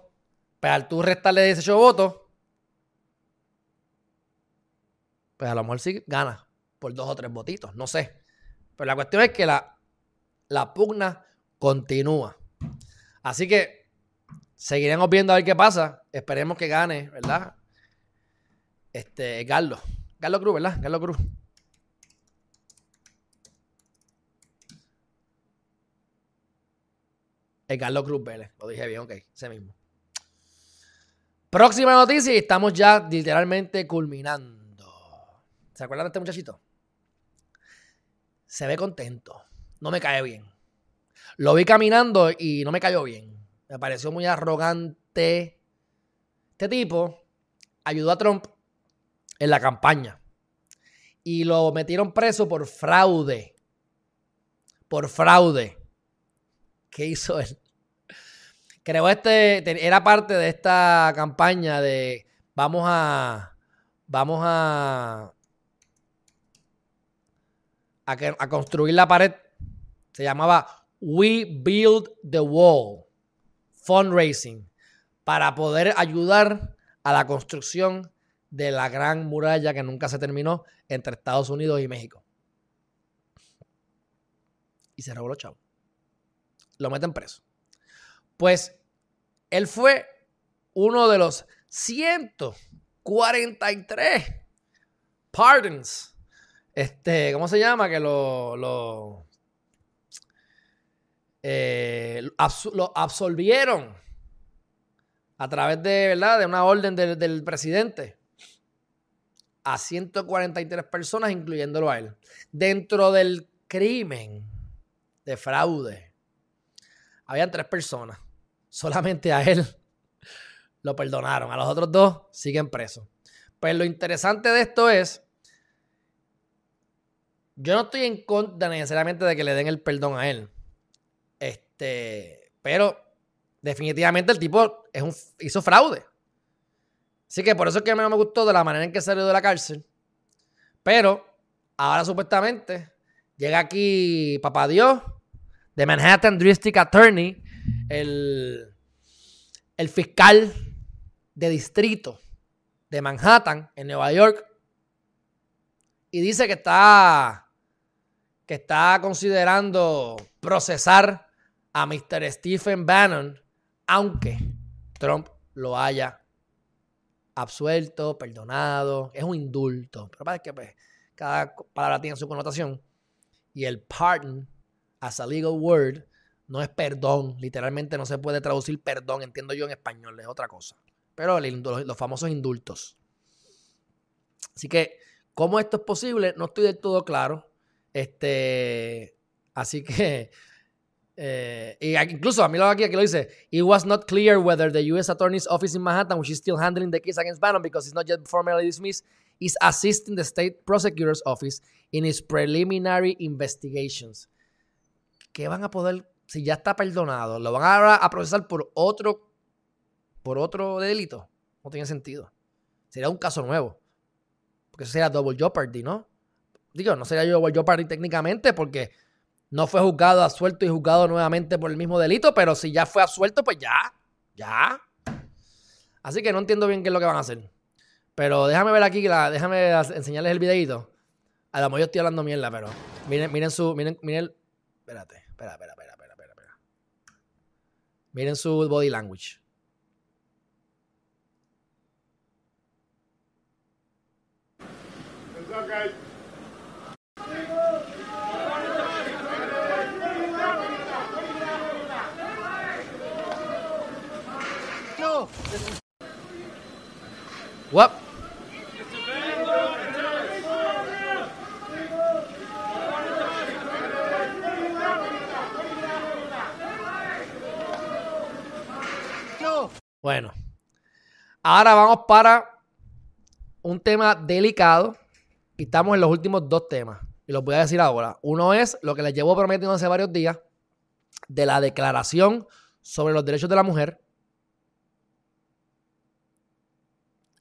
pues al tú restarle 18 votos, pues a lo mejor sí gana por dos o tres votitos, no sé. Pero la cuestión es que la, la pugna continúa. Así que seguiremos viendo a ver qué pasa. Esperemos que gane, ¿verdad? Este, Carlos. Carlos Cruz, ¿verdad? Carlos Cruz. Carlos Cruz Vélez. Lo dije bien, ok. Ese mismo. Próxima noticia y estamos ya literalmente culminando. ¿Se acuerdan de este muchachito? Se ve contento. No me cae bien. Lo vi caminando y no me cayó bien. Me pareció muy arrogante. Este tipo ayudó a Trump en la campaña. Y lo metieron preso por fraude. Por fraude. ¿Qué hizo él? Creo este era parte de esta campaña de vamos a vamos a a, construir la pared. Se llamaba We Build the Wall Fundraising para poder ayudar a la construcción de la gran muralla que nunca se terminó entre Estados Unidos y México. Y se robó los chavos. Lo meten preso. Pues él fue uno de los 143 pardons. Este, ¿cómo se llama? Que lo, lo, eh, absolvieron a través de, ¿verdad? de una orden del, del presidente a 143 personas, incluyéndolo a él. Dentro del crimen de fraude, habían tres personas. Solamente a él lo perdonaron. A los otros dos siguen presos. Pues lo interesante de esto es, yo no estoy en contra necesariamente de que le den el perdón a él. Este, pero definitivamente el tipo hizo fraude. Así que por eso es que a mí no me gustó de la manera en que salió de la cárcel. Pero ahora supuestamente llega aquí Papá Dios de Manhattan District Attorney, el, el fiscal de distrito de Manhattan en Nueva York y dice que está que está considerando procesar a Mr. Stephen Bannon aunque Trump lo haya absuelto, perdonado, es un indulto. Pero para que pues, cada palabra tiene su connotación. Y el pardon, as a legal word, no es perdón. Literalmente no se puede traducir perdón, entiendo yo en español, es otra cosa. Pero los famosos indultos. Así que, ¿cómo esto es posible? No estoy del todo claro. Este, así que eh, y incluso a mí lo aquí, aquí lo dice, it was not clear whether the U.S. Attorney's Office in Manhattan, which is still handling the case against Bannon because it's not yet formally dismissed, is assisting the state prosecutor's office in its preliminary investigations. ¿Qué van a poder, si ya está perdonado, lo van a, procesar por otro, por otro delito? No tiene sentido. Sería un caso nuevo. Porque eso sería double jeopardy, ¿no? Digo, no sería double jeopardy técnicamente porque no fue juzgado, absuelto y juzgado nuevamente por el mismo delito, pero si ya fue absuelto, pues ya, ya. Así que no entiendo bien qué es lo que van a hacer. Pero déjame ver aquí, déjame enseñarles el videito. A lo mejor yo estoy hablando mierda, pero miren, miren su, miren, miren, espérate, espera, espera, espera. Miren su body language. What? Bueno, ahora vamos para un tema delicado y estamos en los últimos dos temas. Y los voy a decir ahora. Uno es lo que les llevo prometiendo hace varios días de la declaración sobre los derechos de la mujer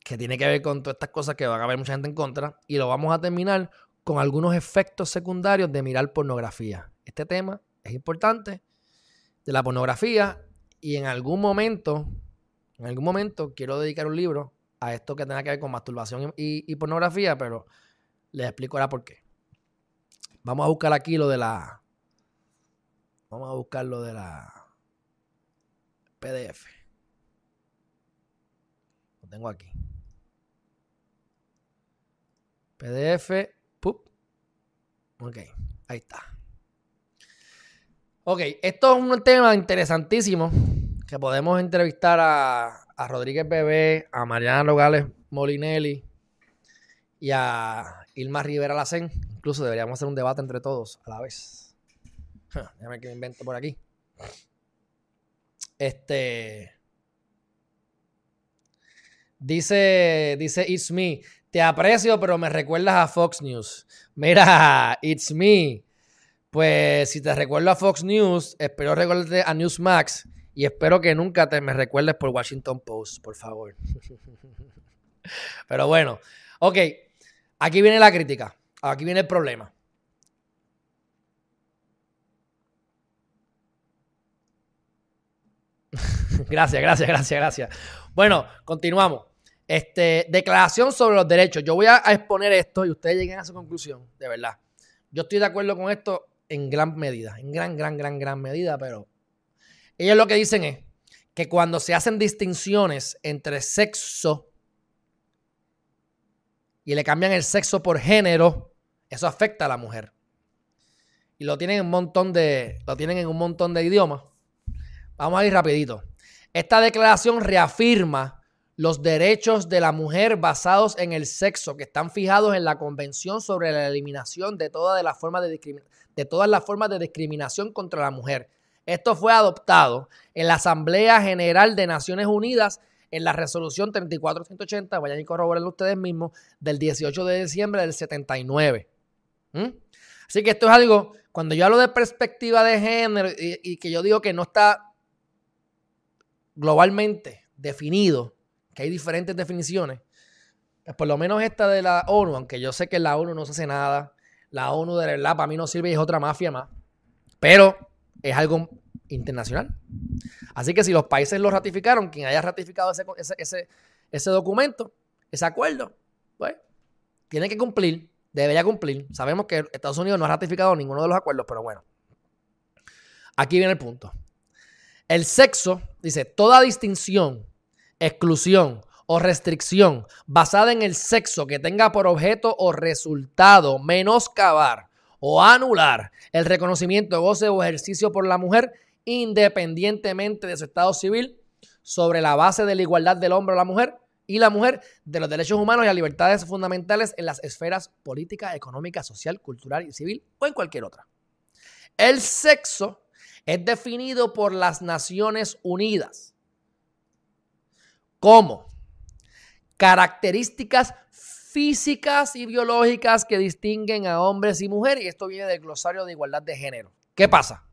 que tiene que ver con todas estas cosas que van a haber mucha gente en contra. Y lo vamos a terminar con algunos efectos secundarios de mirar pornografía. Este tema es importante de la pornografía y en algún momento, en algún momento quiero dedicar un libro a esto que tenga que ver con masturbación y, pornografía, pero les explico ahora por qué. Vamos a buscar aquí lo de la. Vamos a buscar lo de la PDF. Lo tengo aquí. PDF. Pup. Ok, ahí está. Ok, esto es un tema interesantísimo que podemos entrevistar a, a Rodríguez Bebé, a Mariana Nogales Molinelli y a Ilma Rivera Lacén. Incluso deberíamos hacer un debate entre todos a la vez. Déjame que me invento por aquí. Este. Dice, dice It's Me. Te aprecio, pero me recuerdas a Fox News. Mira, It's Me. Pues si te recuerdo a Fox News, espero recordarte a Newsmax y espero que nunca te me recuerdes por Washington Post, por favor. Pero bueno, ok, aquí viene la crítica, aquí viene el problema. gracias, gracias, gracias, gracias. Bueno, continuamos. Este, declaración sobre los derechos. Yo voy a, exponer esto y ustedes lleguen a su conclusión, de verdad. Yo estoy de acuerdo con esto en gran medida, en gran, gran, gran, gran medida, pero ellos lo que dicen es que cuando se hacen distinciones entre sexo y le cambian el sexo por género, eso afecta a la mujer. Y lo tienen en un montón de, lo tienen en un montón de idiomas. Vamos a ir rapidito. Esta declaración reafirma los derechos de la mujer basados en el sexo que están fijados en la Convención sobre la eliminación de de, todas las formas de discriminación contra la mujer. Esto fue adoptado en la Asamblea General de Naciones Unidas en la resolución 3480, vayan y corroborarlo ustedes mismos, del 18 de diciembre del 79. ¿Mm? Así que esto es algo, cuando yo hablo de perspectiva de género y, y que yo digo que no está globalmente definido, que hay diferentes definiciones, pues por lo menos esta de la ONU, aunque yo sé que la ONU no se hace nada, la ONU de verdad para mí no sirve y es otra mafia más, pero es algo internacional. Así que si los países lo ratificaron, quien haya ratificado ese, ese, ese, documento, ese acuerdo, pues tiene que cumplir, debería cumplir. Sabemos que Estados Unidos no ha ratificado ninguno de los acuerdos, pero bueno. Aquí viene el punto. El sexo, dice, toda distinción, exclusión o restricción basada en el sexo que tenga por objeto o resultado menoscabar o anular el reconocimiento, goce o ejercicio por la mujer independientemente de su estado civil sobre la base de la igualdad del hombre o la mujer y la mujer de los derechos humanos y las libertades fundamentales en las esferas política, económica, social, cultural y civil o en cualquier otra. El sexo es definido por las Naciones Unidas como características físicas y biológicas que distinguen a hombres y mujeres. Y esto viene del glosario de igualdad de género. ¿Qué pasa?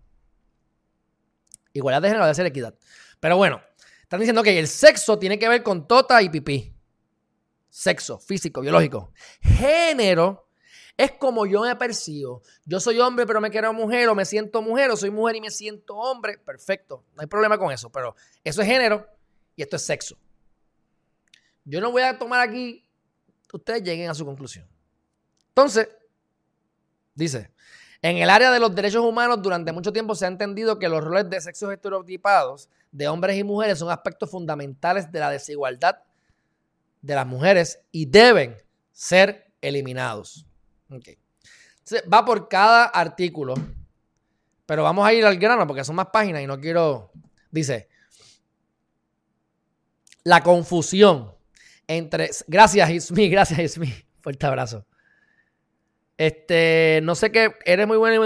Igualdad de género debe ser equidad. Pero bueno, están diciendo que el sexo tiene que ver con tota y pipí. Sexo, físico, biológico. Género es como yo me percibo. Yo soy hombre, pero me quiero mujer, o me siento mujer, o soy mujer y me siento hombre. Perfecto, no hay problema con eso, pero eso es género y esto es sexo. Yo no voy a tomar aquí, ustedes lleguen a su conclusión. Entonces, dice, en el área de los derechos humanos durante mucho tiempo se ha entendido que los roles de sexos estereotipados de hombres y mujeres son aspectos fundamentales de la desigualdad de las mujeres y deben ser eliminados. Okay. va por cada artículo, pero vamos a ir al grano porque son más páginas y no quiero. Dice: La confusión entre. Gracias, Ismi, gracias, Ismi. Fuerte abrazo. Este, no sé qué, eres muy bueno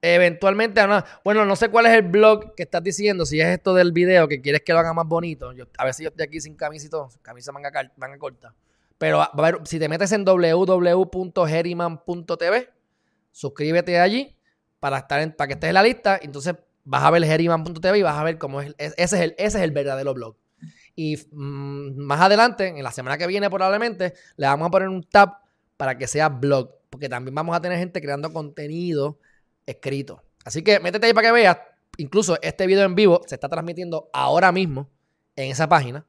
eventualmente, bueno, no sé cuál es el blog que estás diciendo, si es esto del video que quieres que lo haga más bonito. Yo, a si yo estoy aquí sin camisa camisa manga, manga corta. Pero a ver, si te metes en www.geriman.tv, suscríbete allí para, estar en, para que estés en la lista. Entonces vas a ver geriman.tv y vas a ver cómo es. Ese es el, ese es el verdadero blog. Y mm, más adelante, en la semana que viene probablemente, le vamos a poner un tab para que sea blog. porque también vamos a tener gente creando contenido escrito. Así que métete ahí para que veas. Incluso este video en vivo se está transmitiendo ahora mismo en esa página.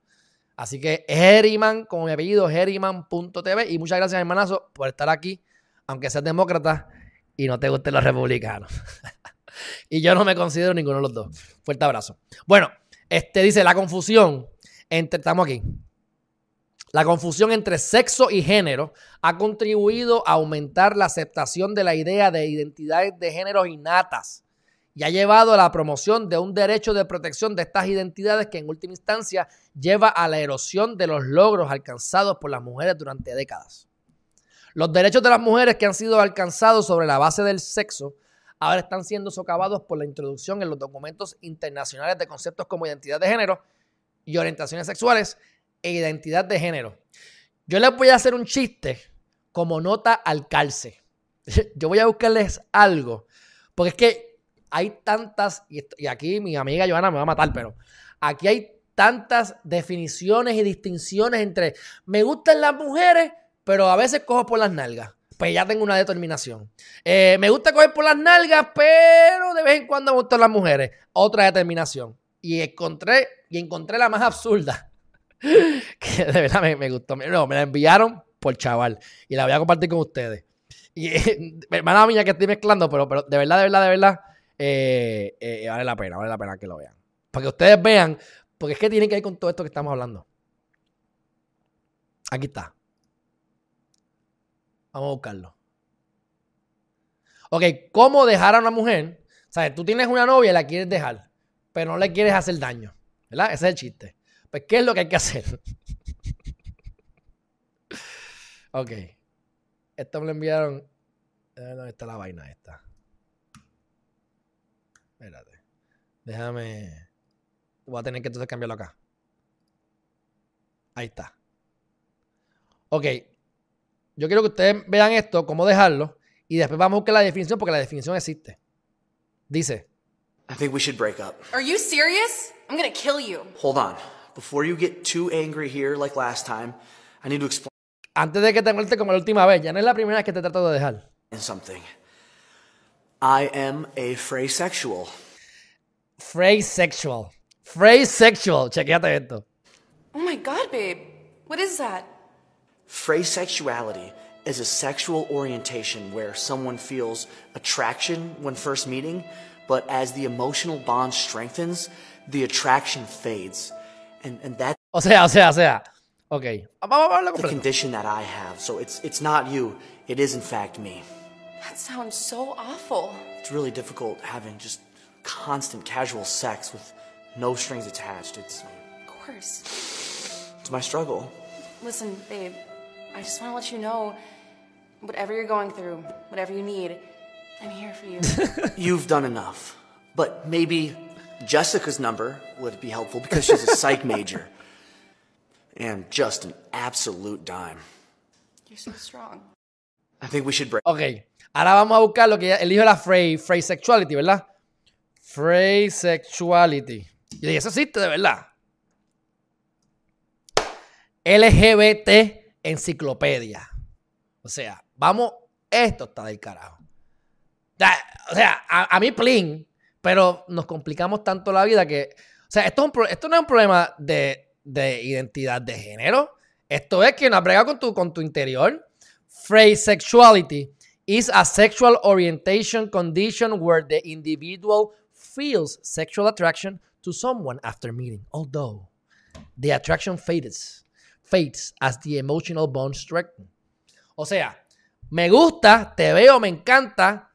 Así que Heriman, como mi apellido, Heriman.tv. Y muchas gracias, hermanazo, por estar aquí, aunque seas demócrata y no te gusten los republicanos. y yo no me considero ninguno de los dos. Fuerte abrazo. Bueno, este dice la confusión entre. Estamos aquí. La confusión entre sexo y género ha contribuido a aumentar la aceptación de la idea de identidades de género innatas y ha llevado a la promoción de un derecho de protección de estas identidades que en última instancia lleva a la erosión de los logros alcanzados por las mujeres durante décadas. Los derechos de las mujeres que han sido alcanzados sobre la base del sexo ahora están siendo socavados por la introducción en los documentos internacionales de conceptos como identidad de género y orientaciones sexuales e identidad de género. Yo les voy a hacer un chiste como nota al calce. Yo voy a buscarles algo, porque es que hay tantas, y, aquí mi amiga Joana me va a matar, pero aquí hay tantas definiciones y distinciones entre me gustan las mujeres, pero a veces cojo por las nalgas. Pues ya tengo una determinación. Eh, me gusta coger por las nalgas, pero de vez en cuando me gustan las mujeres. Otra determinación. Y encontré, y encontré la más absurda. que de verdad me, gustó. No, me la enviaron por chaval. Y la voy a compartir con ustedes. Y hermana mía que estoy mezclando, pero, pero de verdad, de verdad, de verdad, eh, eh, vale la pena, vale la pena que lo vean. Para que ustedes vean, porque es que tiene que ver con todo esto que estamos hablando. Aquí está. Vamos a buscarlo. Ok, ¿cómo dejar a una mujer? O sea, tú tienes una novia y la quieres dejar, pero no le quieres hacer daño. ¿Verdad? Ese es el chiste. Pues, ¿qué es lo que hay que hacer? ok. Esto me lo enviaron. ¿Dónde está la vaina esta? Espérate. Déjame. Voy a tener que entonces cambiarlo acá. Ahí está. Ok. Yo quiero que ustedes vean esto, cómo dejarlo, y después vamos a buscar la definición porque la definición existe. Dice. I think we should break up. Are you serious? I'm gonna kill you. Hold on. Before you get too angry here like last time, I need to explain Antes de que te muerte como la última vez, ya no es la primera vez que te trato de dejar. something. I am a phrasexual. Phrasexual. Phrasexual. Chequéate esto. Oh my god, babe. What is that? Phrasexuality is a sexual orientation where someone feels attraction when first meeting, but as the emotional bond strengthens, the attraction fades. And, and that's o sea, o sea, o sea. Ok. Ah, Vamos a hablar The condition that I have. So it's, it's not you. It is, in fact, me. That sounds so awful. It's really difficult having just constant casual sex with no strings attached. It's. Of course. It's my struggle. Listen, babe, I just want to let you know whatever you're going through, whatever you need, I'm here for you. You've done enough. But maybe Jessica's number would be helpful because she's a psych major. And just an absolute dime. You're so strong. I think we should break. Ok, ahora vamos a buscar lo que él dijo la phrase, phrase sexuality, ¿verdad? Phrase sexuality. Y eso existe de verdad. LGBT enciclopedia. O sea, vamos, esto está del carajo. O sea, a, mí, plin, pero nos complicamos tanto la vida que, o sea, esto, esto no es un problema de, de, identidad de género. Esto es que no brega con tu, con tu interior. Phrase sexuality is a sexual orientation condition where the individual feels sexual attraction to someone after meeting, although the attraction fades, fades as the emotional bond strengthens. O sea, me gusta, te veo, me encanta,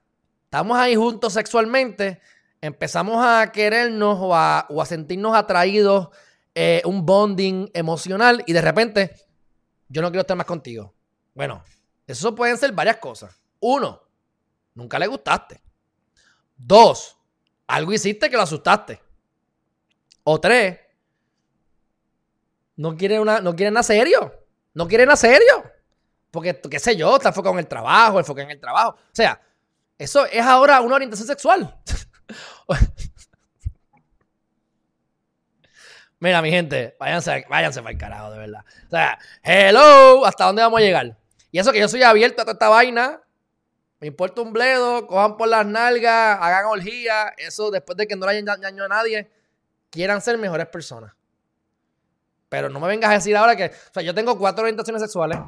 estamos ahí juntos sexualmente, empezamos a querernos o a, sentirnos atraídos, eh, un bonding emocional y de repente yo no quiero estar más contigo. Bueno, eso pueden ser varias cosas. Uno, nunca le gustaste. Dos, algo hiciste que lo asustaste. O tres, no quieren, una, no quieren nada serio. No quieren nada serio. Porque, qué sé yo, está enfocado en el trabajo, enfocado en el trabajo. O sea, eso es ahora una orientación sexual. Mira, mi gente, váyanse, váyanse para el carajo, de verdad. O sea, hello, ¿hasta dónde vamos a llegar? Y eso que yo soy abierto a toda esta vaina, Me importa un bledo, cojan por las nalgas, hagan orgía, eso después de que no le hayan daño a nadie, quieran ser mejores personas. Pero no me vengas a decir ahora que, o sea, yo tengo cuatro orientaciones sexuales.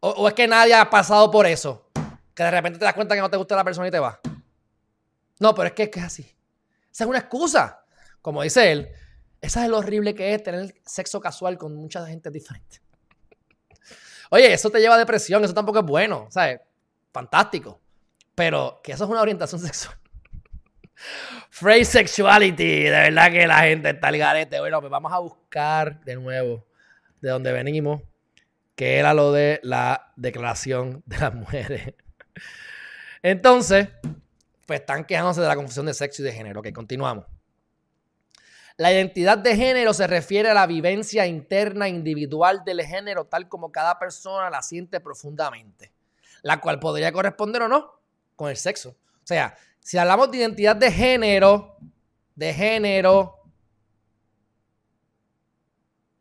O, o es que nadie ha pasado por eso. Que de repente te das cuenta que no te gusta la persona y te va. No, pero es que es, así. Esa es una excusa. Como dice él, esa es lo horrible que es tener sexo casual con mucha gente diferente. Oye, eso te lleva a depresión, eso tampoco es bueno, ¿sabes? Fantástico. Pero que eso es una orientación sexual. Phrase sexuality, de verdad que la gente está al garete. Bueno, pues vamos a buscar de nuevo de dónde venimos, que era lo de la declaración de las mujeres. Entonces, pues están quejándose de la confusión de sexo y de género. Ok, continuamos. La identidad de género se refiere a la vivencia interna individual del género tal como cada persona la siente profundamente, la cual podría corresponder o no con el sexo. O sea, si hablamos de identidad de género, de género,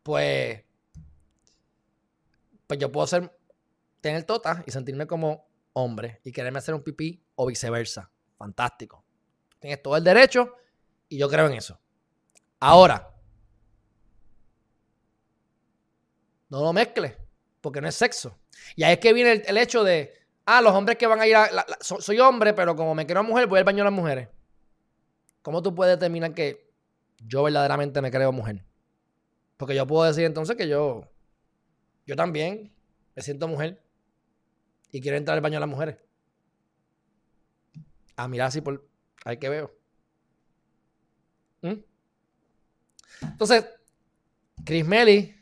pues, pues yo puedo ser, tener tota y sentirme como hombre y quererme hacer un pipí o viceversa. Fantástico. Tienes todo el derecho y yo creo en eso. Ahora, no lo mezcles, porque no es sexo. Y ahí es que viene el, hecho de, ah, los hombres que van a ir a... soy hombre, pero como me quiero a mujer, voy al baño de las mujeres. ¿Cómo tú puedes determinar que yo verdaderamente me creo mujer? Porque yo puedo decir entonces que yo, yo también me siento mujer y quiero entrar al baño de las mujeres. A mirar así por... Ver qué veo. ¿Mm? Entonces, Chris Melly.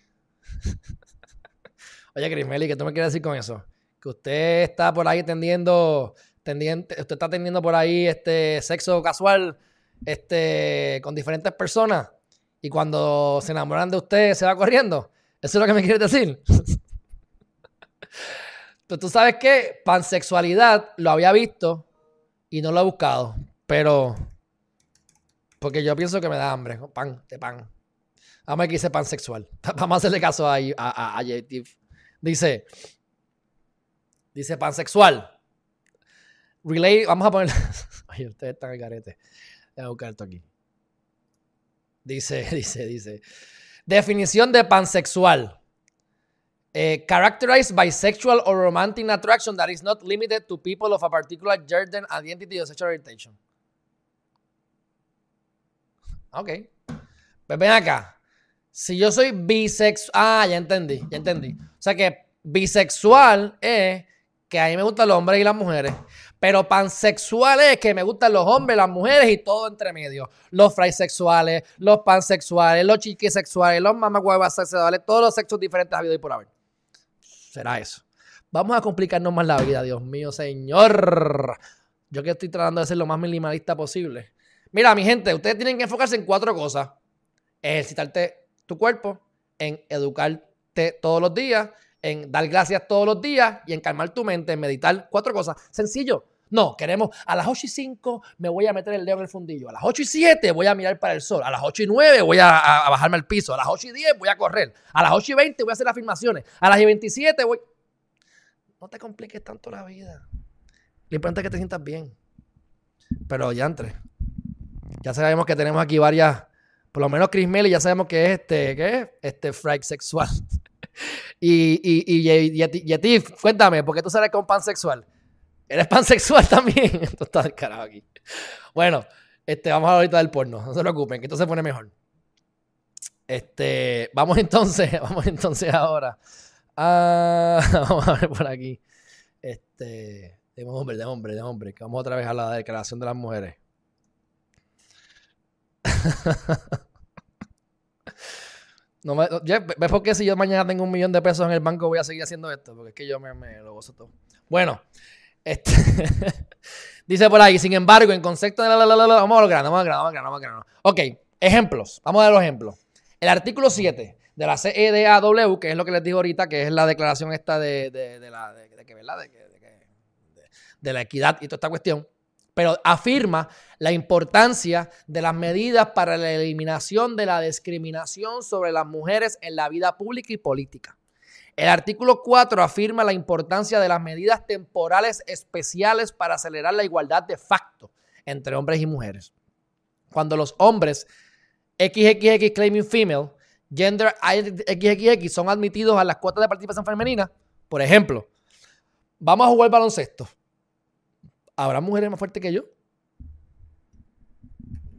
Oye, Chris Melly, ¿qué tú me quieres decir con eso? Que usted está por ahí tendiendo, usted está teniendo por ahí este sexo casual este, con diferentes personas y cuando se enamoran de usted se va corriendo. ¿Eso es lo que me quieres decir? Pues tú sabes que pansexualidad lo había visto y no lo he buscado, pero porque yo pienso que me da hambre, pan, de pan. Vamos a qué dice pansexual. Vamos a hacerle caso a, a, a, a. Dice, dice pansexual. Relay, vamos a poner. Oye, ustedes están al garete. Voy a buscar esto aquí. Dice, dice, dice. Definición de pansexual. Eh, characterized by sexual or romantic attraction that is not limited to people of a particular gender, identity or sexual orientation. Ok. Pues ven acá. Si yo soy bisexual. Ah, ya entendí, ya entendí. O sea que bisexual es que a mí me gustan los hombres y las mujeres. Pero pansexual es que me gustan los hombres, las mujeres y todo entre medio. Los fraisexuales, los pansexuales, los chiquisexuales, los mamacuevas sexuales, todos los sexos diferentes habido y por haber. Será eso. Vamos a complicarnos más la vida, Dios mío, señor. Yo que estoy tratando de ser lo más minimalista posible. Mira, mi gente, ustedes tienen que enfocarse en cuatro cosas. Ejercitarte tu cuerpo, en educarte todos los días, en dar gracias todos los días y en calmar tu mente, en meditar. Cuatro cosas. Sencillo. No, queremos a las 8 y 5 me voy a meter el dedo en el fundillo. A las 8 y 7 voy a mirar para el sol. A las 8 y 9 voy a, a- a bajarme al piso. A las 8 y 10 voy a correr. A las 8 y 20 voy a hacer afirmaciones. A las 27 voy... No te compliques tanto la vida. Lo importante es que te sientas bien. Pero ya entre. Ya sabemos que tenemos aquí varias... Por lo menos Chris Melly ya sabemos que es este... ¿Qué es? Este frag sexual. y, y, y, y, Yeti- Yetif, cuéntame, ¿por qué tú sales con pansexual? ¿Eres pansexual también? Esto está del carajo aquí. Bueno, este, vamos a hablar ahorita del porno. No se preocupen, que esto se pone mejor. Este, vamos entonces, vamos entonces ahora. Ah, vamos a ver por aquí. Este, de hombre, de hombre, de hombre. Vamos otra vez a la declaración de las mujeres. No me, ya, ¿Ves por qué si yo mañana tengo un millón de pesos en el banco voy a seguir haciendo esto? Porque es que yo me lo gozo todo. Bueno, este, dice por ahí, sin embargo, en concepto de la, la, la, vamos a lo grande, vamos a lo grande, vamos a lo grande, vamos a lo grande. Ok, ejemplos. Vamos a ver los ejemplos. El artículo 7 de la CEDAW, que es lo que les digo ahorita, que es la declaración esta de, de, de de, que, de la equidad y toda esta cuestión, pero afirma la importancia de las medidas para la eliminación de la discriminación sobre las mujeres en la vida pública y política. El artículo 4 afirma la importancia de las medidas temporales especiales para acelerar la igualdad de facto entre hombres y mujeres. Cuando los hombres XXX claiming female, gender XXX son admitidos a las cuotas de participación femenina, por ejemplo, vamos a jugar baloncesto. ¿Habrá mujeres más fuertes que yo?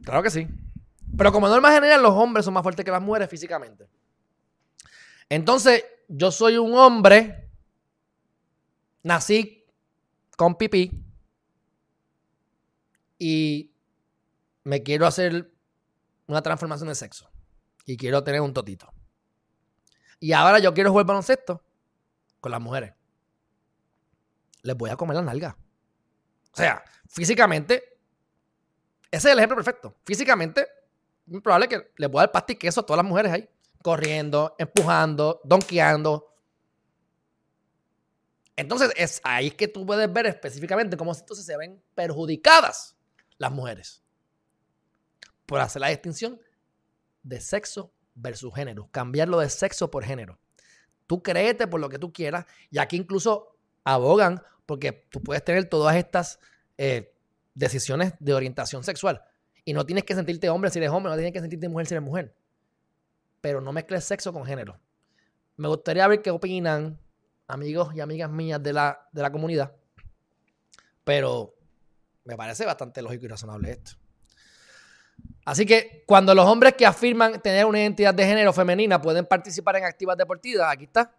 Claro que sí. Pero como norma general, los hombres son más fuertes que las mujeres físicamente. Entonces, yo soy un hombre, nací con pipí y me quiero hacer una transformación de sexo y quiero tener un totito. Y ahora yo quiero jugar baloncesto con las mujeres. Les voy a comer la nalga. O sea, físicamente, ese es el ejemplo perfecto. Físicamente, es probable que le pueda dar pasta y queso a todas las mujeres ahí. Corriendo, empujando, donkeando. Entonces, es ahí que tú puedes ver específicamente cómo se ven perjudicadas las mujeres. Por hacer la distinción de sexo versus género. Cambiarlo de sexo por género. Tú créete por lo que tú quieras. Y aquí incluso abogan porque tú puedes tener todas estas eh, decisiones de orientación sexual. Y no tienes que sentirte hombre si eres hombre, no tienes que sentirte mujer si eres mujer. Pero no mezcles sexo con género. Me gustaría ver qué opinan amigos y amigas mías de la, de la comunidad. Pero me parece bastante lógico y razonable esto. Así que cuando los hombres que afirman tener una identidad de género femenina pueden participar en actividades deportivas, aquí está,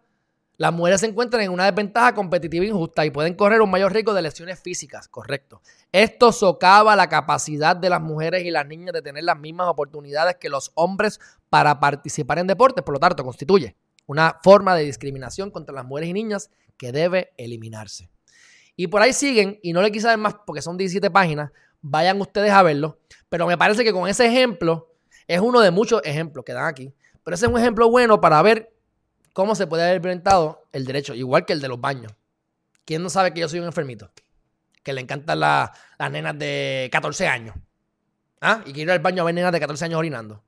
las mujeres se encuentran en una desventaja competitiva injusta y pueden correr un mayor riesgo de lesiones físicas, correcto. Esto socava la capacidad de las mujeres y las niñas de tener las mismas oportunidades que los hombres para participar en deportes, por lo tanto, constituye una forma de discriminación contra las mujeres y niñas que debe eliminarse. Y por ahí siguen, y no le quise dar más porque son 17 páginas, vayan ustedes a verlo, pero me parece que con ese ejemplo es uno de muchos ejemplos que dan aquí, pero ese es un ejemplo bueno para ver cómo se puede haber implementado el derecho, igual que el de los baños. ¿Quién no sabe que yo soy un enfermito? Que le encantan las nenas de 14 años. ¿Ah? Y quiero ir al baño a ver nenas de 14 años orinando.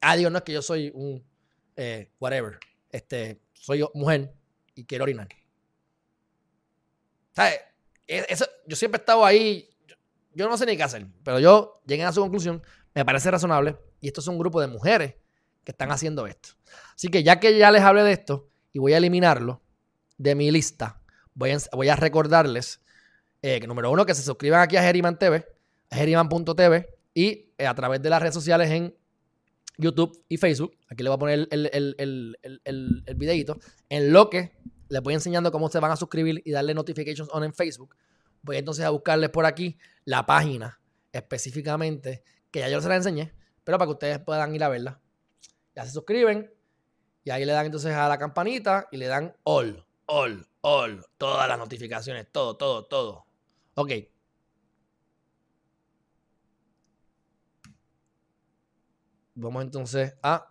Ah, digo, no es que yo soy un eh, whatever. Este, soy mujer y quiero orinar. ¿Sabes? E, eso, yo siempre he estado ahí. Yo, yo no sé ni qué hacer, pero yo llegué a su conclusión. Me parece razonable. Y esto es un grupo de mujeres están haciendo esto. Así que ya que ya les hablé de esto y voy a eliminarlo de mi lista, voy a, recordarles eh, que número uno, que se suscriban aquí a Geriman TV, geriman.tv y eh, a través de las redes sociales en YouTube y Facebook. Aquí les voy a poner el, el, el, videito. En lo que les voy enseñando cómo se van a suscribir y darle notifications on en Facebook. Voy entonces a buscarles por aquí la página específicamente, que ya yo se la enseñé, pero para que ustedes puedan ir a verla. Ya se suscriben y ahí le dan entonces a la campanita y le dan all, all, all, todas las notificaciones, todo, todo, todo. Ok. Vamos entonces a...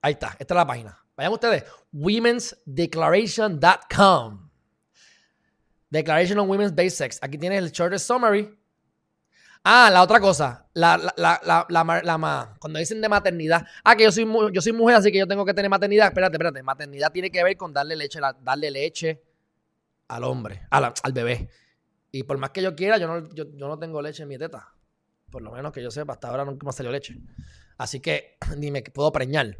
Ahí está, esta es la página. Vayan ustedes, womensdeclaration.com. Declaration on Women's Basics. Aquí tienes el shortest summary Ah, la otra cosa, la, la, la, la, cuando dicen de maternidad, ah, que yo soy, yo soy mujer, así que yo tengo que tener maternidad. Espérate, espérate, maternidad tiene que ver con darle leche, darle leche al hombre, al, al bebé. Y por más que yo quiera, yo no, yo, no tengo leche en mi teta. Por lo menos que yo sepa, hasta ahora nunca me salió leche. Así que ni me puedo preñar.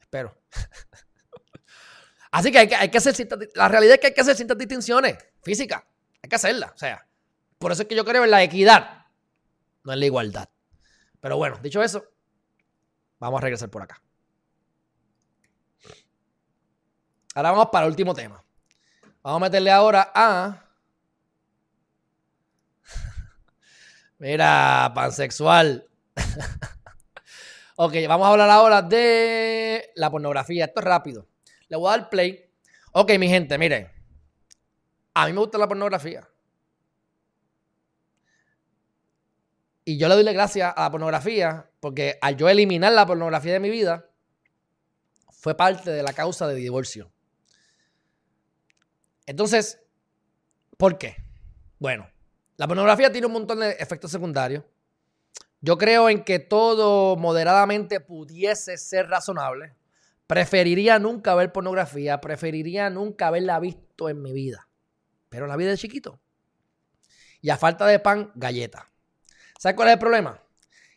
Espero. Así que hay que, hay que hacer la realidad es que hay que hacer ciertas distinciones físicas. Hay que hacerlas. O sea, por eso es que yo creo en la equidad, no en la igualdad. Pero bueno, dicho eso, vamos a regresar por acá. Ahora vamos para el último tema. Vamos a meterle ahora a. Mira, pansexual. ok, vamos a hablar ahora de la pornografía. Esto es rápido. Le voy a dar play. Ok, mi gente, miren. A mí me gusta la pornografía. Y yo le doy gracias a la pornografía porque al yo eliminar la pornografía de mi vida, fue parte de la causa de divorcio. Entonces, ¿por qué? Bueno, la pornografía tiene un montón de efectos secundarios, Yo creo en que todo moderadamente pudiese ser razonable. Preferiría nunca ver pornografía, preferiría nunca haberla visto en mi vida. Pero la vida de chiquito. Y a falta de pan, galleta. ¿Sabes cuál es el problema?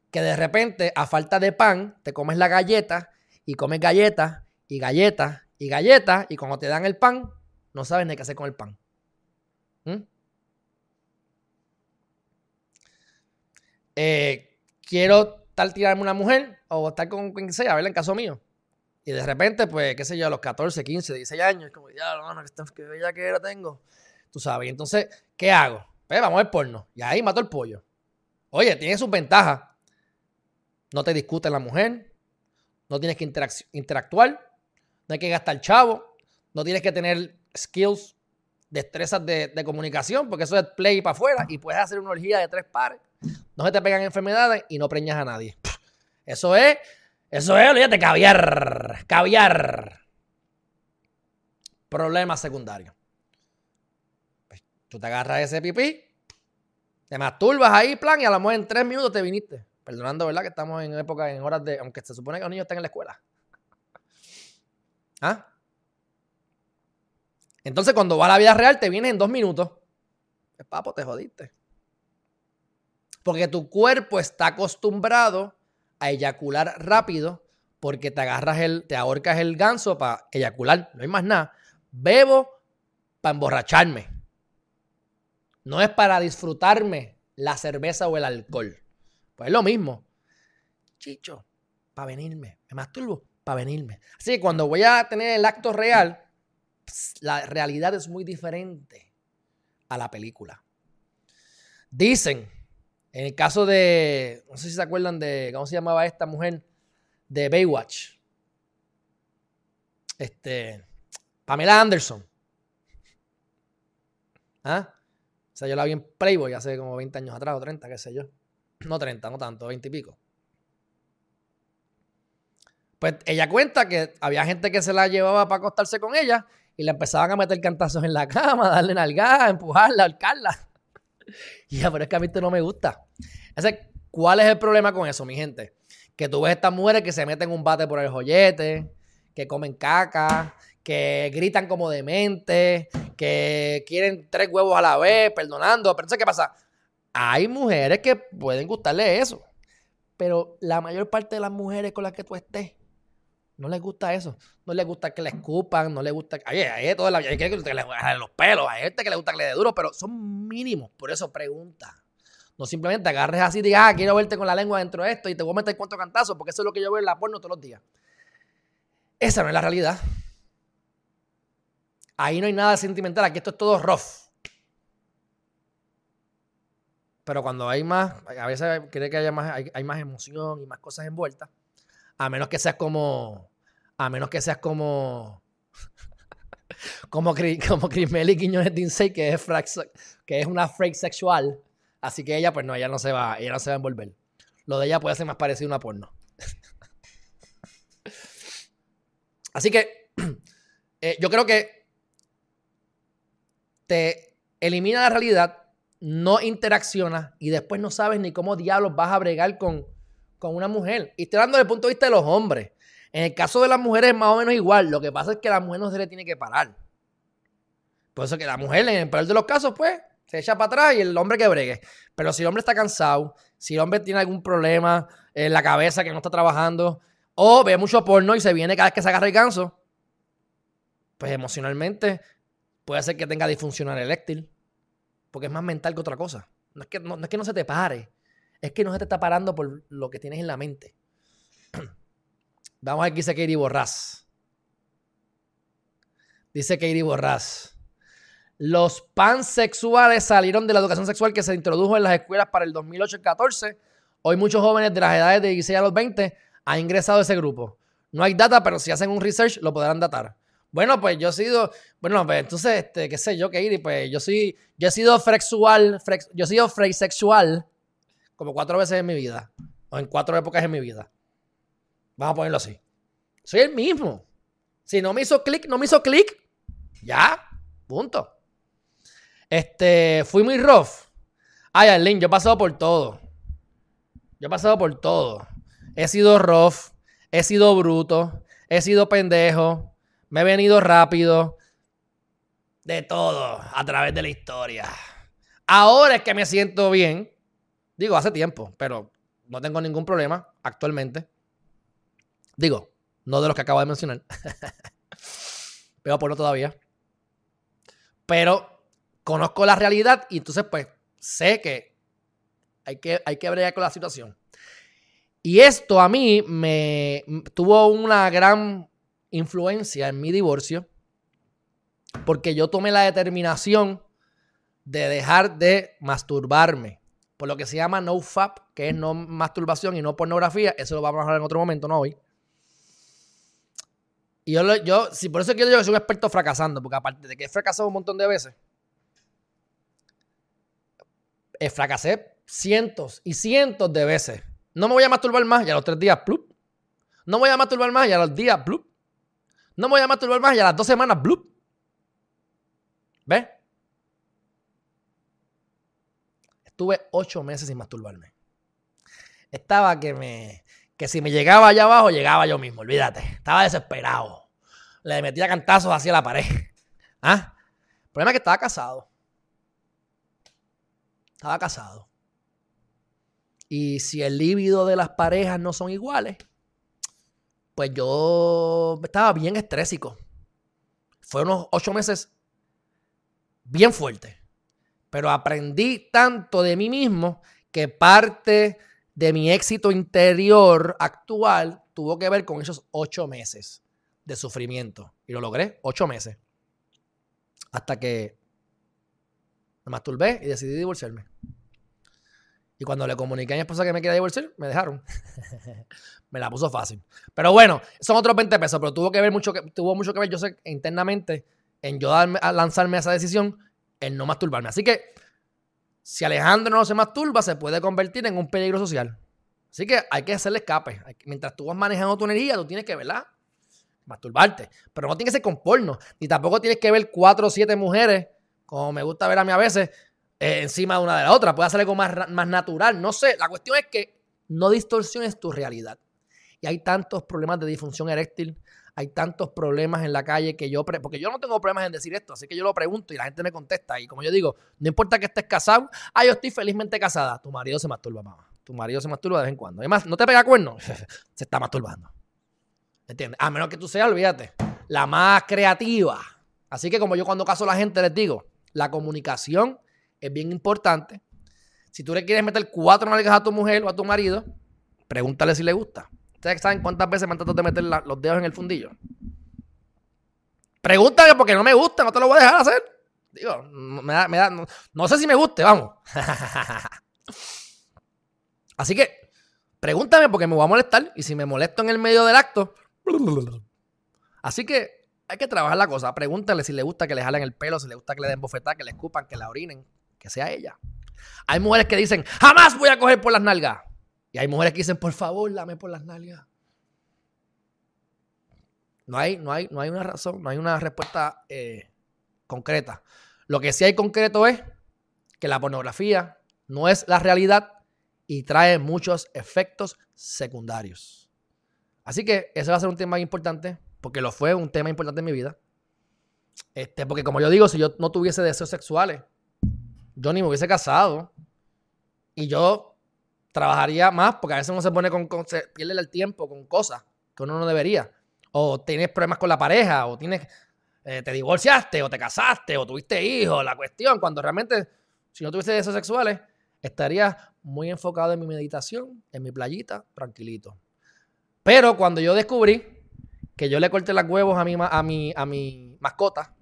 Que de repente, a falta de pan, te comes la galleta y comes galletas y galletas y galletas y cuando te dan el pan, no sabes ni qué hacer con el pan. ¿Mm? Eh, quiero tal tirarme una mujer o estar con quien sea, verla en caso mío. Y de repente, pues, qué sé yo, a los 14, 15, 16 años, como, ya, no, no, que bella que era tengo. Tú sabes. Y entonces, ¿qué hago? Pues vamos al porno. Y ahí mato el pollo. Oye, tiene sus ventajas. No te discute la mujer. No tienes que interactuar. No hay que gastar chavo. No tienes que tener skills, destrezas de, comunicación, porque eso es play para afuera. Y puedes hacer una orgía de tres pares. No se te pegan enfermedades y no preñas a nadie. Eso es eso es, olvídate, caviar. Caviar. Problema secundario. Pues, tú te agarras ese pipí, te masturbas ahí, plan, y a lo mejor en tres minutos te viniste. Perdonando, ¿verdad? Que estamos en época, en horas de. Aunque se supone que los niños están en la escuela. ¿Ah? Entonces, cuando va a la vida real, te vienes en dos minutos. Pues, papo, te jodiste. Porque tu cuerpo está acostumbrado a eyacular rápido porque te agarras el, te ahorcas el ganso para eyacular, no hay más nada. Bebo para emborracharme. No es para disfrutarme la cerveza o el alcohol. Pues es lo mismo. Chicho, para venirme. Me masturbo para venirme. Así que cuando voy a tener el acto real, la realidad es muy diferente a la película. Dicen en el caso de, no sé si se acuerdan de, ¿cómo se llamaba esta mujer? De Baywatch. Este, Pamela Anderson. ¿Ah? Yo la vi en Playboy hace como 20 años atrás o 30, qué sé yo. No 30, no tanto, 20 y pico. Pues ella cuenta que había gente que se la llevaba para acostarse con ella y le empezaban a meter cantazos en la cama, darle nalgada, empujarla, ahorcarla. Y ya, pero es que a mí esto no me gusta. ¿Cuál es el problema con eso, mi gente? Que tú ves estas mujeres que se meten un bate por el joyete, que comen caca, que gritan como demente, que quieren tres huevos a la vez, perdonando. Pero ¿qué pasa? Hay mujeres que pueden gustarle eso. Pero la mayor parte de las mujeres con las que tú estés no les gusta eso. No les gusta que le escupan, no les gusta. Hay, hay, toda la, hay que los pelos, hay gente que le gusta que le dé duro, pero son mínimos. Por eso pregunta. No simplemente agarres así y digas, ah, quiero verte con la lengua dentro de esto y te voy a meter cuatro cantazos, porque eso es lo que yo veo en la porno todos los días. Esa no es la realidad. Ahí no hay nada sentimental, aquí esto es todo rough. Pero cuando hay más, a veces cree que haya más, hay, más emoción y más cosas envueltas. A menos que seas como. A menos que seas como. como, como Crismeli Quiñones Dinsey, que es, que es una freak sexual. Así que ella, pues no, ella no se va, ella no se va a envolver. Lo de ella puede ser más parecido a una porno. Así que eh, yo creo que te elimina la realidad, no interacciona y después no sabes ni cómo diablos vas a bregar con, con una mujer. Y estoy hablando desde el punto de vista de los hombres. En el caso de las mujeres es más o menos igual. Lo que pasa es que la mujer no se le tiene que parar. Por eso que la mujer, en el peor de los casos, pues, se echa para atrás y el hombre que bregue. Pero si el hombre está cansado, si el hombre tiene algún problema en la cabeza que no está trabajando, o ve mucho porno y se viene cada vez que se agarra el ganso, pues emocionalmente puede ser que tenga disfuncional eléctil. Porque es más mental que otra cosa. No es que no, es que no se te pare, es que no se te está parando por lo que tienes en la mente. Vamos a ver qué dice Katie Borrás. Dice Katie Borrás. Los pansexuales salieron de la educación sexual que se introdujo en las escuelas para el 2008 y 2014. Hoy muchos jóvenes de las edades de 16 a los 20 han ingresado a ese grupo. No hay data, pero si hacen un research lo podrán datar. Bueno, pues yo he sido, bueno, pues entonces, este, qué sé yo, Katie, pues yo soy, yo he sido sexual, yo he sido sexual como cuatro veces en mi vida, o en cuatro épocas en mi vida. Vamos a ponerlo así. Soy el mismo. Si no me hizo clic, no me hizo clic. Ya, punto. Este, fui muy rough. Ay, Arlene, yo he pasado por todo. Yo he pasado por todo. He sido rough, he sido bruto, he sido pendejo, me he venido rápido. De todo a través de la historia. Ahora es que me siento bien. Digo, hace tiempo, pero no tengo ningún problema actualmente. Digo, no de los que acabo de mencionar. Pero por no todavía. Pero conozco la realidad y entonces pues sé que hay que, hay que bregar con la situación. Y esto a mí me tuvo una gran influencia en mi divorcio porque yo tomé la determinación de dejar de masturbarme por lo que se llama no fap, que es no masturbación y no pornografía. Eso lo vamos a hablar en otro momento, no hoy. Y yo, yo sí, por eso es que yo soy un experto fracasando, porque aparte de que he fracasado un montón de veces, eh, fracasé cientos y cientos de veces. No me voy a masturbar más y a los tres días, plup. No me voy a masturbar más y a los días, plup. No me voy a masturbar más y a las dos semanas, plup. ¿Ves? Estuve ocho meses sin masturbarme. Estaba que me. que si me llegaba allá abajo, llegaba yo mismo, olvídate. Estaba desesperado. Le metía cantazos hacia la pared. ¿Ah? El problema es que estaba casado. Estaba casado. Y si el líbido de las parejas no son iguales, pues yo estaba bien estrésico. Fueron unos ocho meses bien fuertes. Pero aprendí tanto de mí mismo que parte de mi éxito interior actual tuvo que ver con esos ocho meses de sufrimiento. Y lo logré, ocho meses. Hasta que me masturbé y decidí divorciarme. Y cuando le comuniqué a mi esposa que me quería divorciar, me dejaron. me la puso fácil. Pero bueno, son otros 20 pesos, pero tuvo que ver mucho que, tuvo mucho que ver, yo sé, internamente, en yo a lanzarme a esa decisión, en no masturbarme. Así que, si Alejandro no se masturba, se puede convertir en un peligro social. Así que hay que hacerle escape. mientras tú vas manejando tu energía, tú tienes que, ¿verdad? Masturbarte. Pero no tiene que ser con porno. Ni tampoco tienes que ver cuatro o siete mujeres, como me gusta ver a mí a veces, eh, encima de una de la otra. Puede hacer algo más, más natural. No sé. La cuestión es que no distorsiones tu realidad. Y hay tantos problemas de disfunción eréctil, hay tantos problemas en la calle que yo, porque yo no tengo problemas en decir esto, así que yo lo pregunto y la gente me contesta. Y como yo digo, no importa que estés casado, ah, yo estoy felizmente casada. Tu marido se masturba, mamá. Tu marido se masturba de vez en cuando. Además, no te pega cuerno, se está masturbando. ¿Entiendes? A menos que tú seas, olvídate, la más creativa. Así que como yo cuando caso a la gente les digo, la comunicación es bien importante. Si tú le quieres meter cuatro nalgas a tu mujer o a tu marido, pregúntale si le gusta. ¿Ustedes saben cuántas veces me han tratado de meter los dedos en el fundillo? Pregúntale porque no me gusta, no te lo voy a dejar hacer. Digo, me da, me da, no, sé si me guste, vamos. Así que, pregúntame porque me voy a molestar. Y si me molesto en el medio del acto. Así que hay que trabajar la cosa. Pregúntale si le gusta que le jalen el pelo, si le gusta que le den bofetada, que le escupan, que la orinen que sea ella. Hay mujeres que dicen, jamás voy a coger por las nalgas. Y hay mujeres que dicen, por favor, dame por las nalgas. No hay, no hay, no hay una razón, no hay una respuesta eh, concreta. Lo que sí hay concreto es que la pornografía no es la realidad y trae muchos efectos secundarios. Así que ese va a ser un tema importante, porque lo fue un tema importante en mi vida. Este, porque como yo digo, si yo no tuviese deseos sexuales, yo ni me hubiese casado. Y yo trabajaría más, porque a veces uno se pone con, se pierde el tiempo con cosas que uno no debería. O tienes problemas con la pareja, o tienes, eh, te divorciaste, o te casaste, o tuviste hijos. La cuestión, cuando realmente, si no tuviese deseos sexuales, estaría muy enfocado en mi meditación, en mi playita, tranquilito. Pero cuando yo descubrí que yo le corté las huevos a mi, a mi, a mi mascota,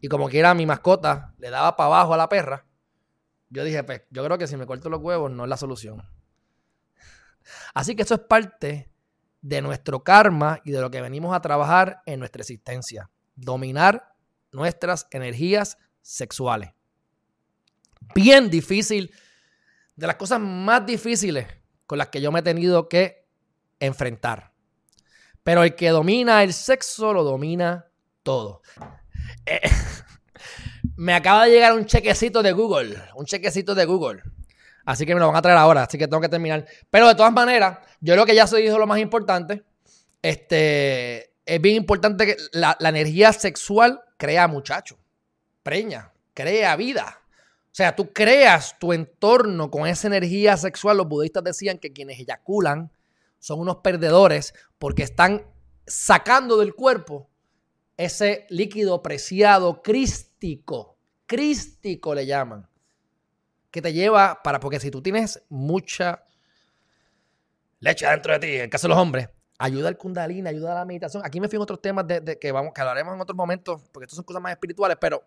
y como quiera mi mascota le daba para abajo a la perra, yo dije, pues, yo creo que si me corto los huevos no es la solución. Así que eso es parte de nuestro karma y de lo que venimos a trabajar en nuestra existencia. Dominar nuestras energías sexuales. Bien difícil, de las cosas más difíciles con las que yo me he tenido que enfrentar. Pero el que domina el sexo lo domina todo. Eh, me acaba de llegar un chequecito de Google, un chequecito de Google. Así que me lo van a traer ahora, así que tengo que terminar. Pero de todas maneras, yo creo que ya se dijo lo más importante. Este, es bien importante que la, energía sexual crea muchachos, preña, crea vida. O sea, tú creas tu entorno con esa energía sexual. Los budistas decían que quienes eyaculan son unos perdedores porque están sacando del cuerpo ese líquido preciado crístico. Le llaman. Que te lleva para, porque si tú tienes mucha leche dentro de ti, en el caso de los hombres, ayuda al kundalini, ayuda a la meditación. Aquí me fui en otros temas de, que vamos, que hablaremos en otros momentos, porque estos son cosas más espirituales, pero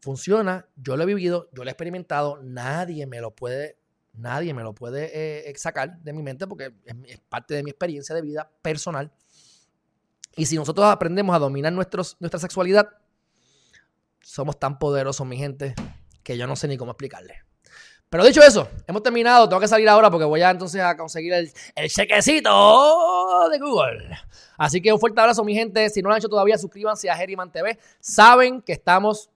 funciona, yo lo he vivido, yo lo he experimentado, nadie me lo puede, nadie me lo puede eh, sacar de mi mente porque es, parte de mi experiencia de vida personal. Y si nosotros aprendemos a dominar nuestra sexualidad, somos tan poderosos, mi gente, que yo no sé ni cómo explicarle. Pero dicho eso, hemos terminado. Tengo que salir ahora porque voy a entonces a conseguir el, el chequecito de Google. Así que un fuerte abrazo, mi gente. Si no lo han hecho todavía, suscríbanse a Geriman TV. Saben que estamos,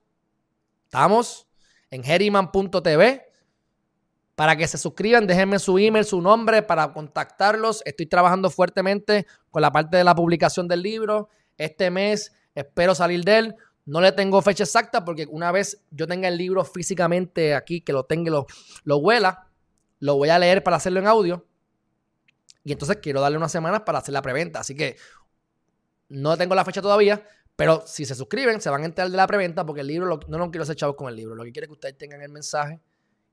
estamos en geriman.tv. Para que se suscriban, déjenme su email, su nombre para contactarlos. Estoy trabajando fuertemente con la parte de la publicación del libro. Este mes espero salir de él. No le tengo fecha exacta porque una vez yo tenga el libro físicamente aquí, que lo tenga lo, lo huela, lo voy a leer para hacerlo en audio. Y entonces quiero darle unas semanas para hacer la preventa. Así que no tengo la fecha todavía, pero si se suscriben, se van a enterar de la preventa porque el libro no lo quiero hacer chavos con el libro. Lo que quiero es que ustedes tengan el mensaje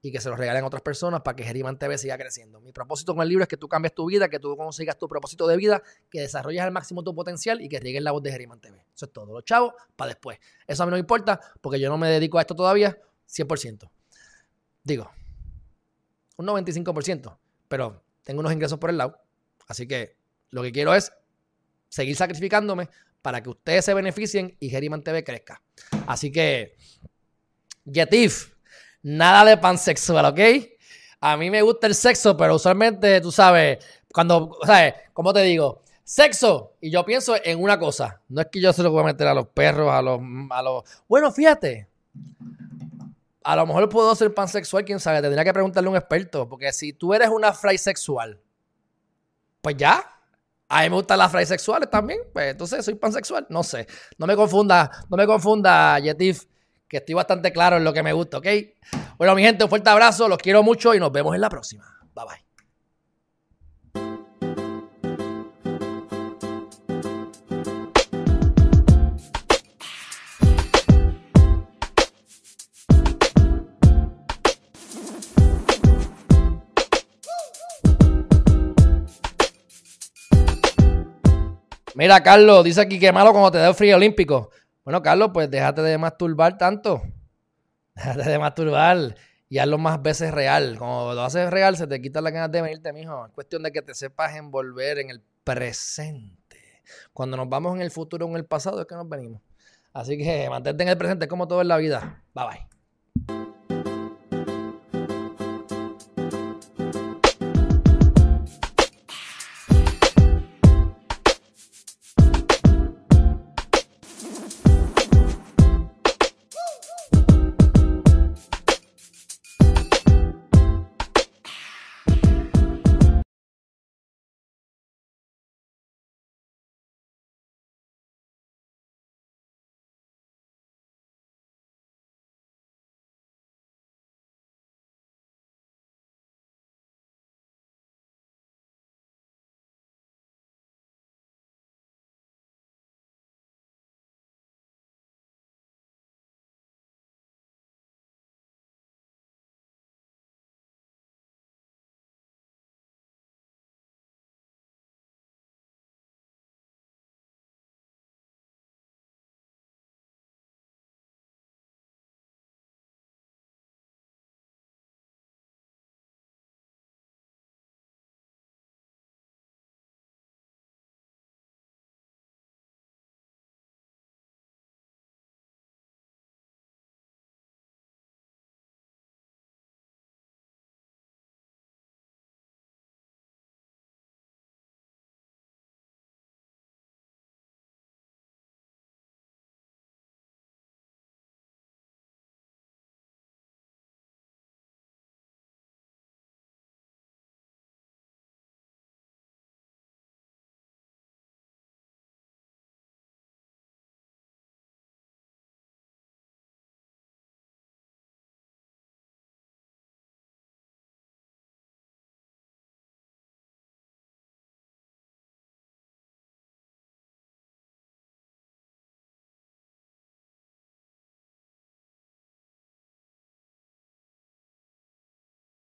y que se los regalen a otras personas para que Geriman TV siga creciendo. Mi propósito con el libro es que tú cambies tu vida, que tú consigas tu propósito de vida, que desarrolles al máximo tu potencial y que riegues la voz de Geriman TV. Eso es todo. Los chavos, para después. Eso a mí no me importa porque yo no me dedico a esto todavía 100%. Digo, un 95%, pero tengo unos ingresos por el lado. Así que lo que quiero es seguir sacrificándome para que ustedes se beneficien y Geriman TV crezca. Así que, Yetif nada de pansexual, ¿ok? A mí me gusta el sexo, pero usualmente, tú sabes, cuando, ¿sabes? ¿Cómo te digo? Sexo. Y yo pienso en una cosa. No es que yo se lo voy a meter a los perros, a los, a los... Bueno, fíjate. A lo mejor puedo ser pansexual, quién sabe. Tendría que preguntarle a un experto. Porque si tú eres una fray sexual, pues ya. A mí me gustan las fray sexuales también. Pues entonces soy pansexual. No sé. No me confunda, no me confunda, Yetif que estoy bastante claro en lo que me gusta, ¿ok? Bueno, mi gente, un fuerte abrazo, los quiero mucho y nos vemos en la próxima. Bye bye. Mira, Carlos, dice aquí que malo cuando te da el frío olímpico. Bueno, Carlos, pues déjate de masturbar tanto. Déjate de masturbar y hazlo más veces real. Cuando lo haces real, se te quita la ganas de venirte, mijo. Es cuestión de que te sepas envolver en el presente. Cuando nos vamos en el futuro o en el pasado, es que nos venimos. Así que mantente en el presente como todo en la vida. Bye bye.